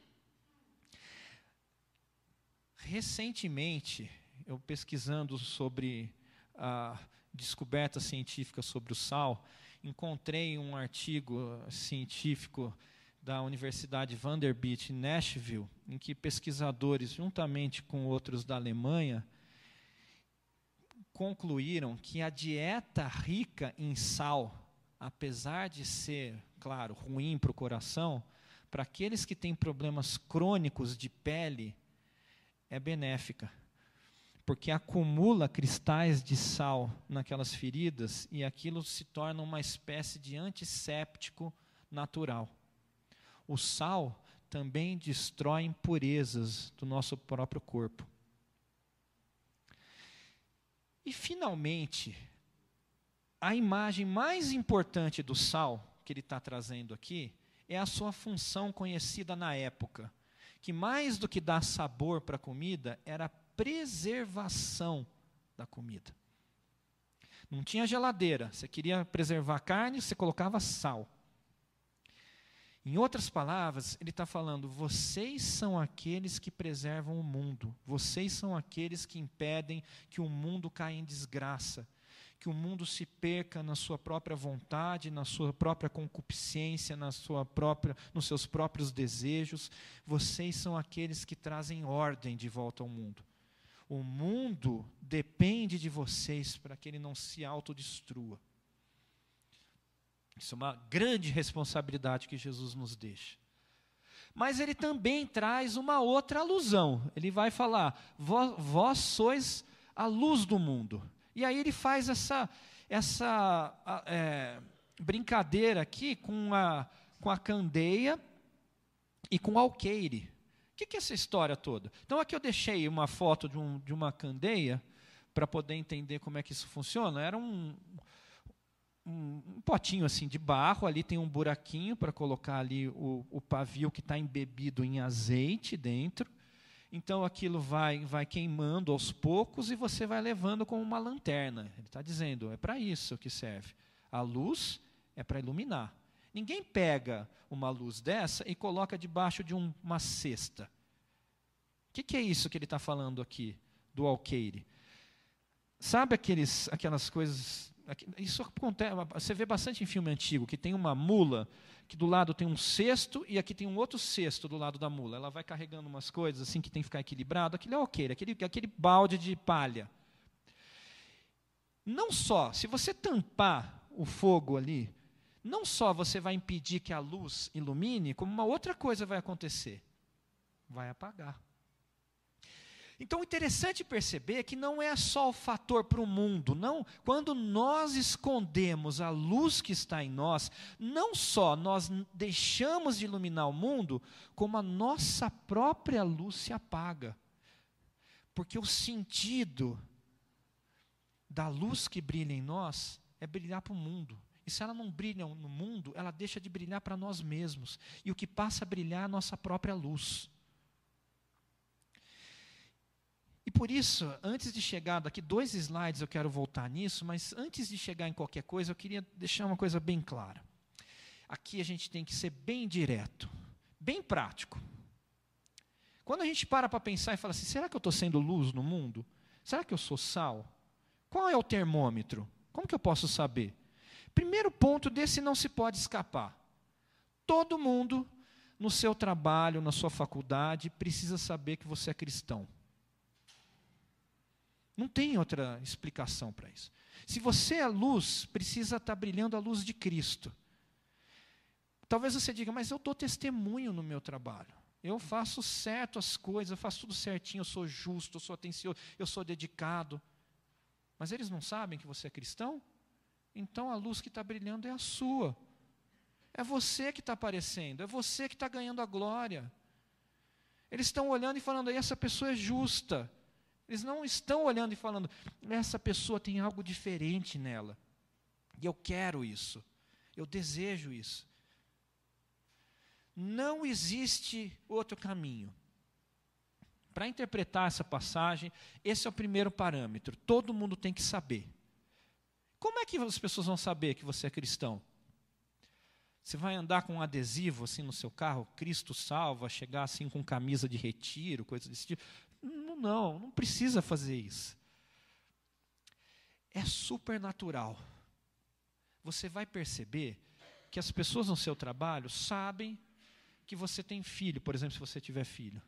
Speaker 2: Recentemente, eu pesquisando sobre a descoberta científica sobre o sal, encontrei um artigo científico da Universidade Vanderbilt em Nashville, em que pesquisadores, juntamente com outros da Alemanha, concluíram que a dieta rica em sal, apesar de ser, claro, ruim para o coração, para aqueles que têm problemas crônicos de pele, é benéfica. Porque acumula cristais de sal naquelas feridas e aquilo se torna uma espécie de antisséptico natural. O sal também destrói impurezas do nosso próprio corpo. E, finalmente, a imagem mais importante do sal que ele está trazendo aqui é a sua função conhecida na época, que mais do que dar sabor para a comida, era preservação da comida. Não tinha geladeira, você queria preservar a carne, você colocava sal. Em outras palavras, ele está falando: vocês são aqueles que preservam o mundo, vocês são aqueles que impedem que o mundo caia em desgraça, que o mundo se perca na sua própria vontade, na sua própria concupiscência, na sua própria, nos seus próprios desejos. Vocês são aqueles que trazem ordem de volta ao mundo. O mundo depende de vocês para que ele não se autodestrua. Isso é uma grande responsabilidade que Jesus nos deixa. Mas ele também traz uma outra alusão. Ele vai falar: vós, vós sois a luz do mundo. E aí ele faz essa, essa é, brincadeira aqui com a, com a candeia e com o alqueire. O que, que é essa história toda? Então aqui eu deixei uma foto de, um, de uma candeia para poder entender como é que isso funciona. Era um, um, um, potinho assim de barro, ali tem um buraquinho para colocar ali o, o pavio que está embebido em azeite dentro. Então aquilo vai, vai queimando aos poucos e você vai levando como uma lanterna. Ele está dizendo, é para isso que serve. A luz é para iluminar. Ninguém pega uma luz dessa e coloca debaixo de um, uma cesta. O que, que, é isso que ele está falando aqui, do alqueire? Sabe aqueles, aquelas coisas. Isso acontece, você vê bastante em filme antigo, que tem uma mula que do lado tem um cesto e aqui tem um outro cesto do lado da mula. Ela vai carregando umas coisas assim que tem que ficar equilibrado. Aquilo é ok, aquele, aquele balde de palha. Não só, se você tampar o fogo ali, não só você vai impedir que a luz ilumine, como uma outra coisa vai acontecer: vai apagar. Então, interessante perceber é que não é só o fator para o mundo, não. Quando nós escondemos a luz que está em nós, não só nós deixamos de iluminar o mundo, como a nossa própria luz se apaga. Porque o sentido da luz que brilha em nós é brilhar para o mundo. E se ela não brilha no mundo, ela deixa de brilhar para nós mesmos. E o que passa a brilhar é a nossa própria luz. E por isso, antes de chegar daqui dois slides, eu quero voltar nisso, mas antes de chegar em qualquer coisa, eu queria deixar uma coisa bem clara. Aqui a gente tem que ser bem direto, bem prático. Quando a gente para para pensar e fala assim: será que eu estou sendo luz no mundo? Será que eu sou sal? Qual é o termômetro? Como que eu posso saber? Primeiro ponto desse não se pode escapar. Todo mundo, no seu trabalho, na sua faculdade, precisa saber que você é cristão. Não tem outra explicação para isso. Se você é luz, precisa estar tá brilhando a luz de Cristo. Talvez você diga, mas eu dou testemunho no meu trabalho. Eu faço certo as coisas, eu faço tudo certinho, eu sou justo, eu sou atencioso, eu sou dedicado. Mas eles não sabem que você é cristão? Então a luz que está brilhando é a sua. É você que está aparecendo, é você que está ganhando a glória. Eles estão olhando e falando, essa pessoa é justa. Eles não estão olhando e falando, essa pessoa tem algo diferente nela. E eu quero isso. Eu desejo isso. Não existe outro caminho. Para interpretar essa passagem, esse é o primeiro parâmetro. Todo mundo tem que saber. Como é que as pessoas vão saber que você é cristão? Você vai andar com um adesivo assim no seu carro, Cristo salva, chegar assim com camisa de retiro, coisa desse tipo. Não, não, não precisa fazer isso. É supernatural. Você vai perceber que as pessoas no seu trabalho sabem que você tem filho, por exemplo, se você tiver filho.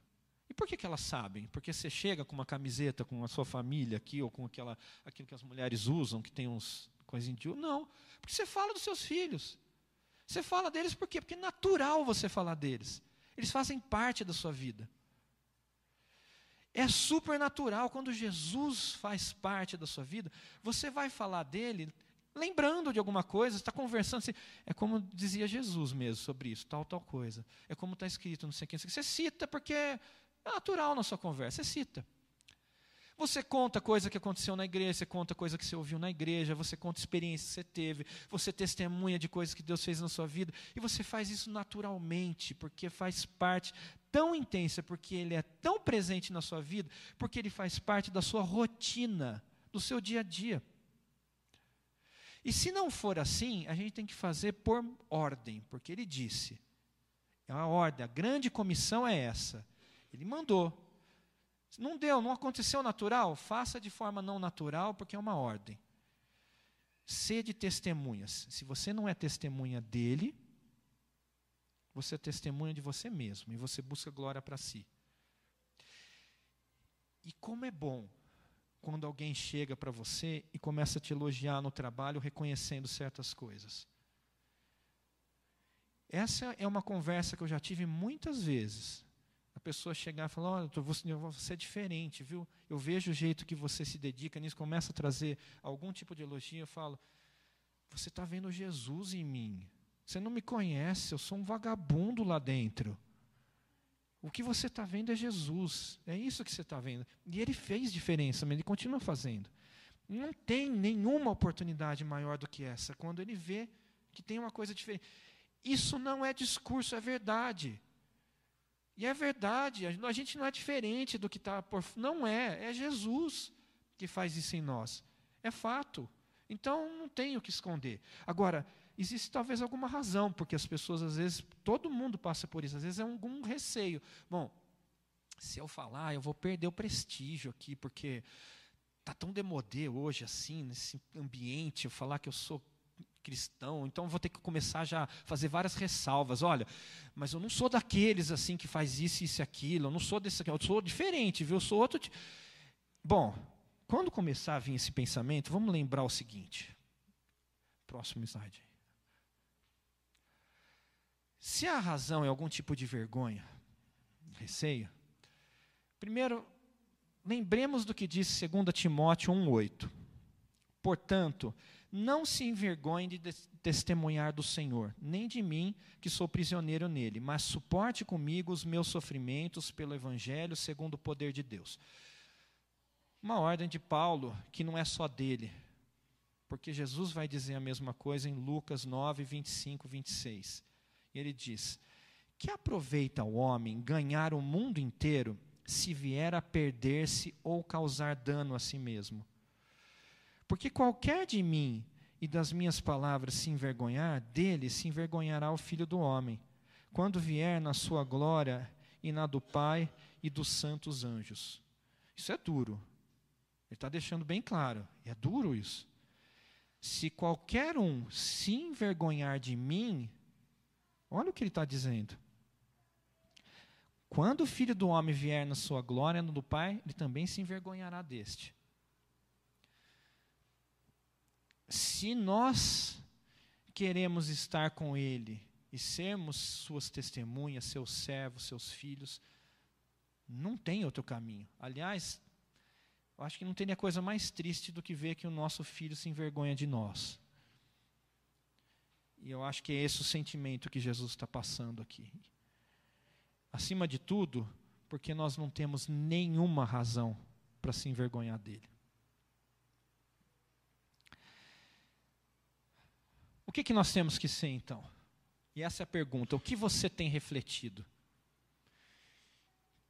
Speaker 2: Por que, que elas sabem? Porque você chega com uma camiseta com a sua família aqui, ou com aquela, aquilo que as mulheres usam, que tem uns coisinhas de. Não. Porque você fala dos seus filhos. Você fala deles por quê? Porque é natural você falar deles. Eles fazem parte da sua vida. É supernatural quando Jesus faz parte da sua vida. Você vai falar dele lembrando de alguma coisa, está conversando assim. É como dizia Jesus mesmo sobre isso, tal, tal coisa. É como está escrito, não sei quem. Você cita porque é natural na sua conversa, você cita. Você conta coisa que aconteceu na igreja, você conta coisa que você ouviu na igreja, você conta experiências que você teve, você testemunha de coisas que Deus fez na sua vida, e você faz isso naturalmente, porque faz parte tão intensa, porque Ele é tão presente na sua vida, porque Ele faz parte da sua rotina, do seu dia a dia. E se não for assim, a gente tem que fazer por ordem, porque Ele disse. É uma ordem, a grande comissão é essa ele mandou. Não deu, não aconteceu natural? Faça de forma não natural, porque é uma ordem. Sede testemunhas. Se você não é testemunha dele, você é testemunha de você mesmo e você busca glória para si. E como é bom quando alguém chega para você e começa a te elogiar no trabalho, reconhecendo certas coisas. Essa é uma conversa que eu já tive muitas vezes. Pessoa chegar e falar: Olha, você é diferente, viu? Eu vejo o jeito que você se dedica nisso, começa a trazer algum tipo de elogio. Eu falo: Você está vendo Jesus em mim. Você não me conhece, eu sou um vagabundo lá dentro. O que você está vendo é Jesus. É isso que você está vendo. E ele fez diferença, mas ele continua fazendo. Não tem nenhuma oportunidade maior do que essa, quando ele vê que tem uma coisa diferente. Isso não é discurso, é verdade. E é verdade, a gente não é diferente do que está por. Não é, é Jesus que faz isso em nós. É fato. Então não tem o que esconder. Agora, existe talvez alguma razão, porque as pessoas, às vezes, todo mundo passa por isso, às vezes é algum receio. Bom, se eu falar, eu vou perder o prestígio aqui, porque está tão demodê hoje, assim, nesse ambiente, eu falar que eu sou cristão, então vou ter que começar já a fazer várias ressalvas. Olha, mas eu não sou daqueles assim que faz isso, isso e aquilo, eu não sou desse aqui, eu sou diferente, viu? Eu sou outro. Bom, quando começar a vir esse pensamento, vamos lembrar o seguinte. Próximo slide. Se a razão é algum tipo de vergonha, receio, primeiro, lembremos do que disse 2 Timóteo 1,8. Portanto, não se envergonhe de testemunhar do Senhor, nem de mim, que sou prisioneiro nele, mas suporte comigo os meus sofrimentos pelo Evangelho, segundo o poder de Deus. Uma ordem de Paulo que não é só dele, porque Jesus vai dizer a mesma coisa em Lucas 9, 25, 26. Ele diz: Que aproveita o homem ganhar o mundo inteiro se vier a perder-se ou causar dano a si mesmo? Porque qualquer de mim e das minhas palavras se envergonhar, dele se envergonhará o filho do homem, quando vier na sua glória e na do Pai e dos santos anjos. Isso é duro. Ele está deixando bem claro. É duro isso. Se qualquer um se envergonhar de mim, olha o que ele está dizendo. Quando o filho do homem vier na sua glória na do Pai, ele também se envergonhará deste. Se nós queremos estar com Ele e sermos Suas testemunhas, seus servos, seus filhos, não tem outro caminho. Aliás, eu acho que não teria coisa mais triste do que ver que o nosso filho se envergonha de nós. E eu acho que é esse o sentimento que Jesus está passando aqui. Acima de tudo, porque nós não temos nenhuma razão para se envergonhar dele. Que, que nós temos que ser então? E essa é a pergunta: o que você tem refletido?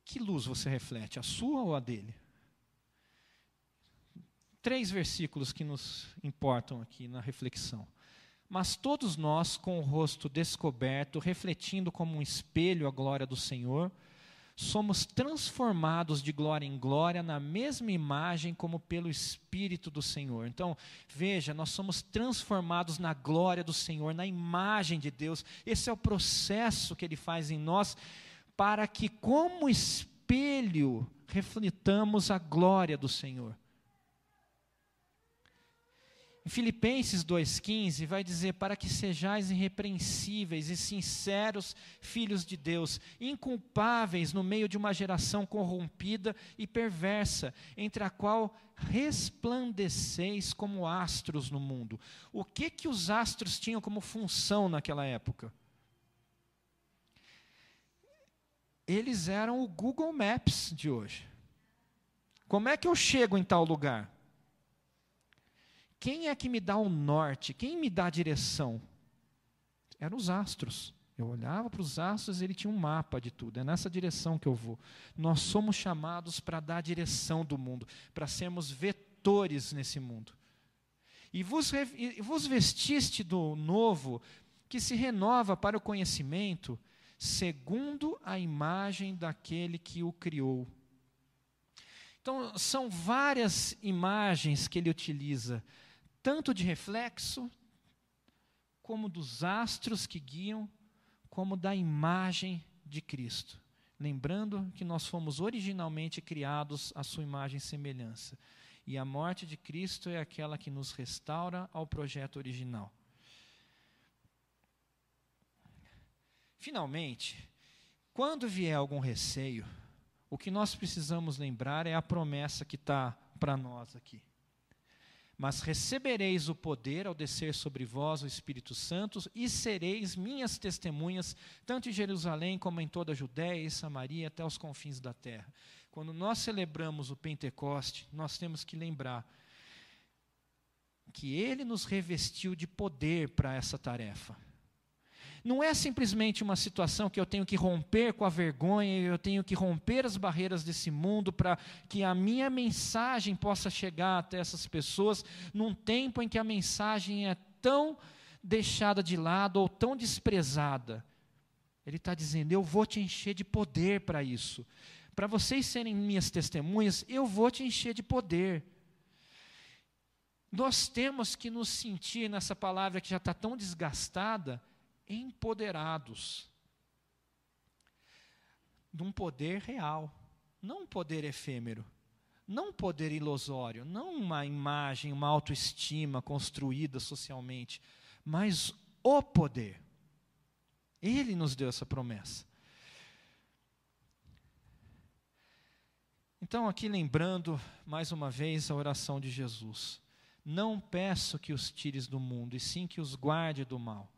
Speaker 2: Que luz você reflete, a sua ou a dele? Três versículos que nos importam aqui na reflexão. Mas todos nós, com o rosto descoberto, refletindo como um espelho a glória do Senhor, somos transformados de glória em glória na mesma imagem como pelo Espírito do Senhor. Então, veja, nós somos transformados na glória do Senhor, na imagem de Deus. Esse é o processo que Ele faz em nós, para que, como espelho, reflitamos a glória do Senhor. Em Filipenses 2,15 vai dizer: Para que sejais irrepreensíveis e sinceros filhos de Deus, inculpáveis no meio de uma geração corrompida e perversa, entre a qual resplandeceis como astros no mundo. O que que os astros tinham como função naquela época? Eles eram o Google Maps de hoje. Como é que eu chego em tal lugar? Quem é que me dá o norte? Quem me dá a direção? Eram os astros. Eu olhava para os astros e ele tinha um mapa de tudo. É nessa direção que eu vou. Nós somos chamados para dar a direção do mundo, para sermos vetores nesse mundo. E vos, e vos vestiste do novo, que se renova para o conhecimento, segundo a imagem daquele que o criou. Então, são várias imagens que ele utiliza tanto de reflexo, como dos astros que guiam, como da imagem de Cristo. lembrando que nós fomos originalmente criados à sua imagem e semelhança. E a morte de Cristo é aquela que nos restaura ao projeto original. Finalmente, quando vier algum receio, o que nós precisamos lembrar é a promessa que está para nós aqui. Mas recebereis o poder ao descer sobre vós o Espírito Santo, e sereis minhas testemunhas, tanto em Jerusalém como em toda a Judéia e Samaria, até os confins da terra. Quando nós celebramos o Pentecoste, nós temos que lembrar que Ele nos revestiu de poder para essa tarefa. Não é simplesmente uma situação que eu tenho que romper com a vergonha, eu tenho que romper as barreiras desse mundo para que a minha mensagem possa chegar até essas pessoas num tempo em que a mensagem é tão deixada de lado ou tão desprezada. Ele está dizendo: Eu vou te encher de poder para isso. Para vocês serem minhas testemunhas, eu vou te encher de poder. Nós temos que nos sentir nessa palavra que já está tão desgastada, empoderados de um poder real, não um poder efêmero, não um poder ilusório, não uma imagem, uma autoestima construída socialmente, mas o poder. Ele nos deu essa promessa. Então, aqui lembrando mais uma vez a oração de Jesus: Não peço que os tires do mundo, e sim que os guarde do mal.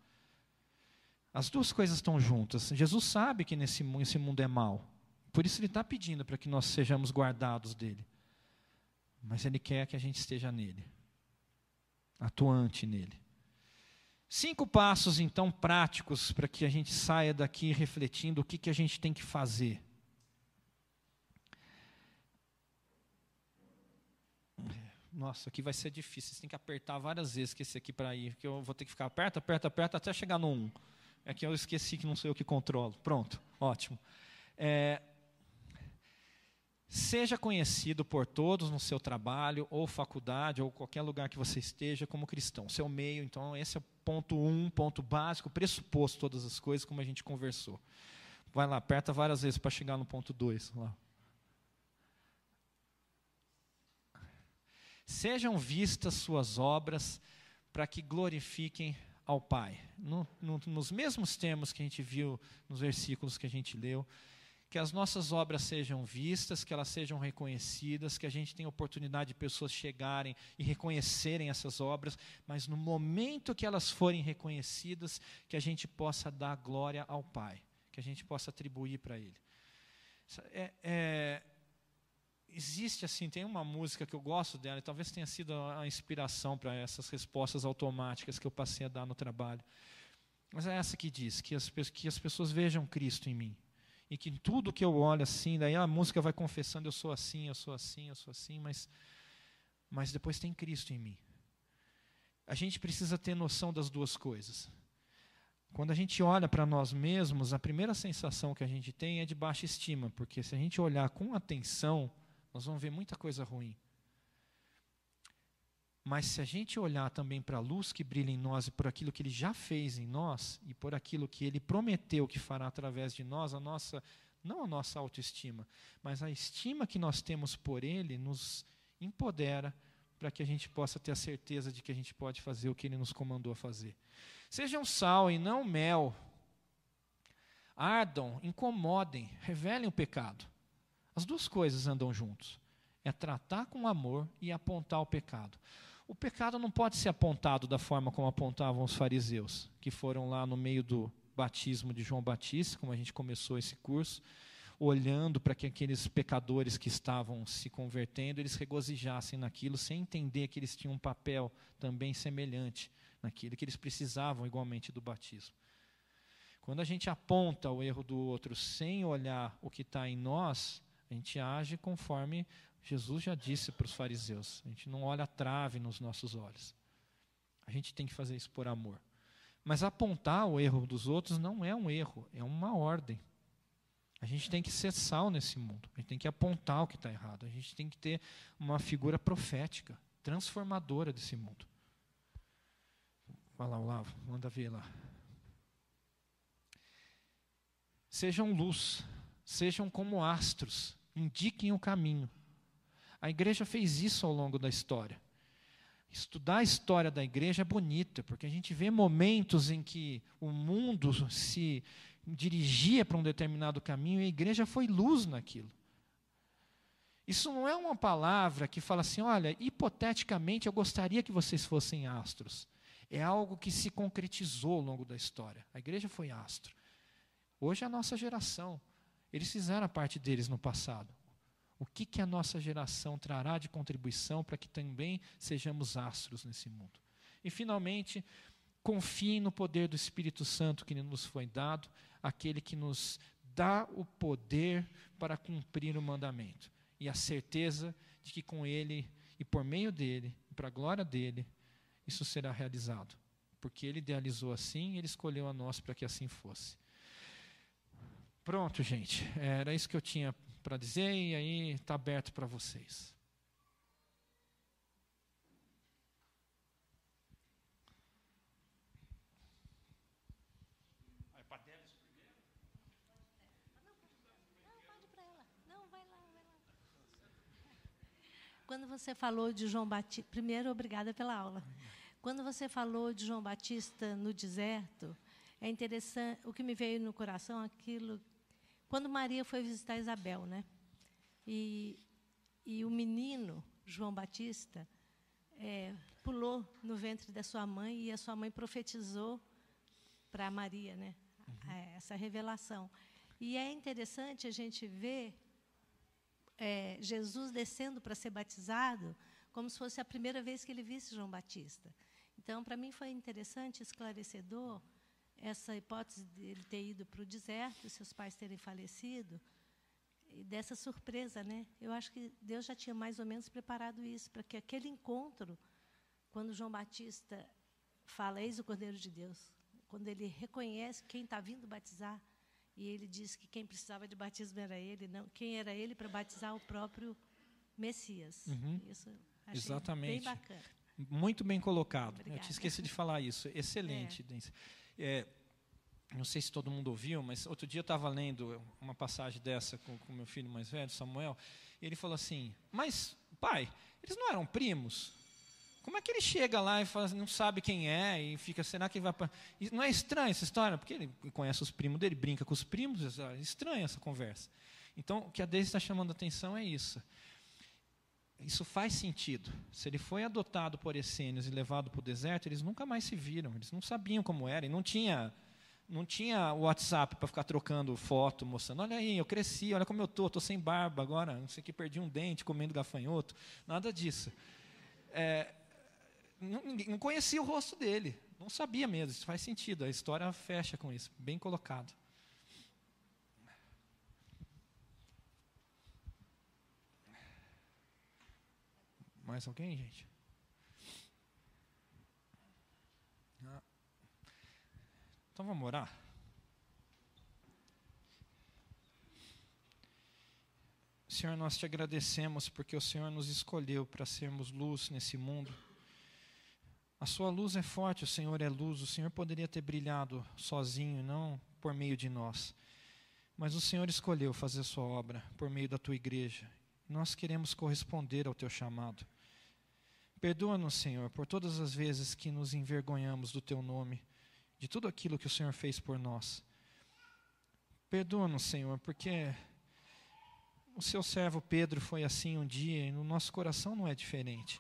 Speaker 2: As duas coisas estão juntas. Jesus sabe que nesse esse mundo é mal. Por isso ele está pedindo para que nós sejamos guardados dele. Mas ele quer que a gente esteja nele, atuante nele. Cinco passos, então, práticos para que a gente saia daqui refletindo o que, que a gente tem que fazer. Nossa, aqui vai ser difícil. Você tem que apertar várias vezes que esse aqui para ir, porque eu vou ter que ficar aperta, aperta, aperta até chegar no 1. Um. É que eu esqueci que não sou eu que controlo. Pronto, ótimo. É, seja conhecido por todos no seu trabalho, ou faculdade, ou qualquer lugar que você esteja como cristão. Seu meio, então, esse é o ponto um, ponto básico, pressuposto todas as coisas, como a gente conversou. Vai lá, aperta várias vezes para chegar no ponto 2. Sejam vistas suas obras para que glorifiquem ao Pai. No, no, nos mesmos termos que a gente viu nos versículos que a gente leu, que as nossas obras sejam vistas, que elas sejam reconhecidas, que a gente tenha oportunidade de pessoas chegarem e reconhecerem essas obras, mas no momento que elas forem reconhecidas, que a gente possa dar glória ao Pai, que a gente possa atribuir para Ele. É, é, existe assim, tem uma música que eu gosto dela, e talvez tenha sido a inspiração para essas respostas automáticas que eu passei a dar no trabalho. Mas é essa que diz que as, que as pessoas vejam Cristo em mim. E que em tudo que eu olho assim, daí a música vai confessando, eu sou assim, eu sou assim, eu sou assim, mas, mas depois tem Cristo em mim. A gente precisa ter noção das duas coisas. Quando a gente olha para nós mesmos, a primeira sensação que a gente tem é de baixa estima, porque se a gente olhar com atenção, nós vamos ver muita coisa ruim. Mas se a gente olhar também para a luz que brilha em nós e por aquilo que ele já fez em nós e por aquilo que ele prometeu que fará através de nós, a nossa não a nossa autoestima, mas a estima que nós temos por ele nos empodera para que a gente possa ter a certeza de que a gente pode fazer o que ele nos comandou a fazer. Sejam sal e não mel. Ardam, incomodem, revelem o pecado. As duas coisas andam juntos. É tratar com amor e apontar o pecado. O pecado não pode ser apontado da forma como apontavam os fariseus, que foram lá no meio do batismo de João Batista, como a gente começou esse curso, olhando para que aqueles pecadores que estavam se convertendo, eles regozijassem naquilo, sem entender que eles tinham um papel também semelhante naquilo, que eles precisavam igualmente do batismo. Quando a gente aponta o erro do outro sem olhar o que está em nós, a gente age conforme Jesus já disse para os fariseus. A gente não olha a trave nos nossos olhos. A gente tem que fazer isso por amor. Mas apontar o erro dos outros não é um erro, é uma ordem. A gente tem que ser sal nesse mundo. A gente tem que apontar o que está errado. A gente tem que ter uma figura profética, transformadora desse mundo. Vai lá, Olavo, manda ver lá. Sejam luz sejam como astros, indiquem o caminho. A igreja fez isso ao longo da história. Estudar a história da igreja é bonito, porque a gente vê momentos em que o mundo se dirigia para um determinado caminho e a igreja foi luz naquilo. Isso não é uma palavra que fala assim, olha, hipoteticamente eu gostaria que vocês fossem astros. É algo que se concretizou ao longo da história. A igreja foi astro. Hoje é a nossa geração. Eles fizeram a parte deles no passado. O que, que a nossa geração trará de contribuição para que também sejamos astros nesse mundo? E, finalmente, confie no poder do Espírito Santo que nos foi dado, aquele que nos dá o poder para cumprir o mandamento. E a certeza de que com ele e por meio dele, para a glória dele, isso será realizado. Porque ele idealizou assim, ele escolheu a nós para que assim fosse. Pronto, gente. Era isso que eu tinha para dizer e aí está aberto para vocês.
Speaker 3: Quando você falou de João Batista, primeiro obrigada pela aula. Quando você falou de João Batista no deserto, é interessante, o que me veio no coração aquilo quando Maria foi visitar Isabel, né? E, e o menino, João Batista, é, pulou no ventre da sua mãe e a sua mãe profetizou para Maria, né? Uhum. Essa revelação. E é interessante a gente ver é, Jesus descendo para ser batizado como se fosse a primeira vez que ele visse João Batista. Então, para mim foi interessante, esclarecedor, essa hipótese de ele ter ido para o deserto, seus pais terem falecido, e dessa surpresa, né? Eu acho que Deus já tinha mais ou menos preparado isso para que aquele encontro, quando João Batista fala eis o Cordeiro de Deus, quando ele reconhece quem está vindo batizar e ele diz que quem precisava de batismo era ele, não quem era ele para batizar o próprio Messias.
Speaker 2: Uhum. Isso achei Exatamente.
Speaker 3: bem bacana.
Speaker 2: Muito bem colocado. Obrigada. Eu te esqueci de falar isso. Excelente, é. É, não sei se todo mundo ouviu, mas outro dia eu estava lendo uma passagem dessa com o meu filho mais velho, Samuel, e ele falou assim: Mas, pai, eles não eram primos? Como é que ele chega lá e fala, não sabe quem é e fica, será que vai para. Não é estranha essa história? Porque ele conhece os primos dele, brinca com os primos, é estranha essa conversa. Então, o que a Deise está chamando a atenção é isso. Isso faz sentido. Se ele foi adotado por essênios e levado para o deserto, eles nunca mais se viram. Eles não sabiam como era e não tinha não tinha WhatsApp para ficar trocando foto, mostrando, olha aí, eu cresci, olha como eu tô, estou sem barba agora, não sei que perdi um dente comendo gafanhoto, nada disso. É, não, não conhecia o rosto dele, não sabia mesmo, isso faz sentido, a história fecha com isso, bem colocado. Mais alguém, gente? Ah. Então vamos orar. Senhor, nós te agradecemos porque o Senhor nos escolheu para sermos luz nesse mundo. A sua luz é forte, o Senhor é luz. O Senhor poderia ter brilhado sozinho, não por meio de nós. Mas o Senhor escolheu fazer a sua obra por meio da tua igreja. Nós queremos corresponder ao teu chamado. Perdoa-nos, Senhor, por todas as vezes que nos envergonhamos do Teu nome, de tudo aquilo que o Senhor fez por nós. Perdoa-nos, Senhor, porque o Seu servo Pedro foi assim um dia e no nosso coração não é diferente.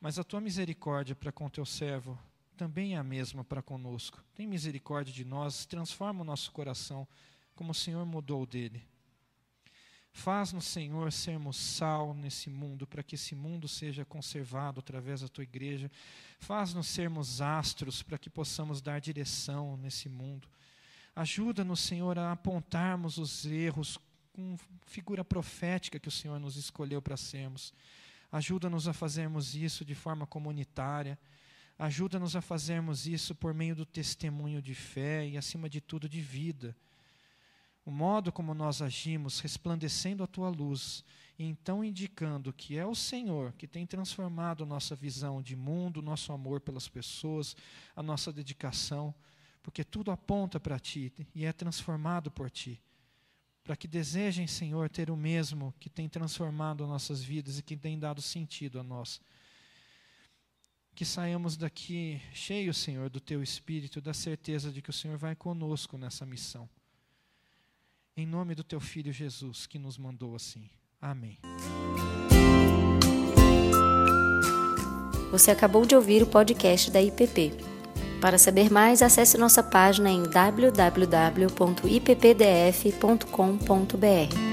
Speaker 2: Mas a Tua misericórdia para com Teu servo também é a mesma para conosco. Tem misericórdia de nós, transforma o nosso coração como o Senhor mudou dele. Faz-nos, Senhor, sermos sal nesse mundo, para que esse mundo seja conservado através da tua igreja. Faz-nos sermos astros, para que possamos dar direção nesse mundo. Ajuda-nos, Senhor, a apontarmos os erros com figura profética que o Senhor nos escolheu para sermos. Ajuda-nos a fazermos isso de forma comunitária. Ajuda-nos a fazermos isso por meio do testemunho de fé e, acima de tudo, de vida o modo como nós agimos, resplandecendo a tua luz, e então indicando que é o Senhor que tem transformado nossa visão de mundo, nosso amor pelas pessoas, a nossa dedicação, porque tudo aponta para ti e é transformado por ti. para que desejem, Senhor, ter o mesmo que tem transformado nossas vidas e que tem dado sentido a nós. Que saiamos daqui cheios, Senhor, do Teu Espírito, da certeza de que o Senhor vai conosco nessa missão. Em nome do Teu Filho Jesus, que nos mandou assim. Amém.
Speaker 4: Você acabou de ouvir o podcast da IPP. Para saber mais, acesse nossa página em www.ippdf.com.br.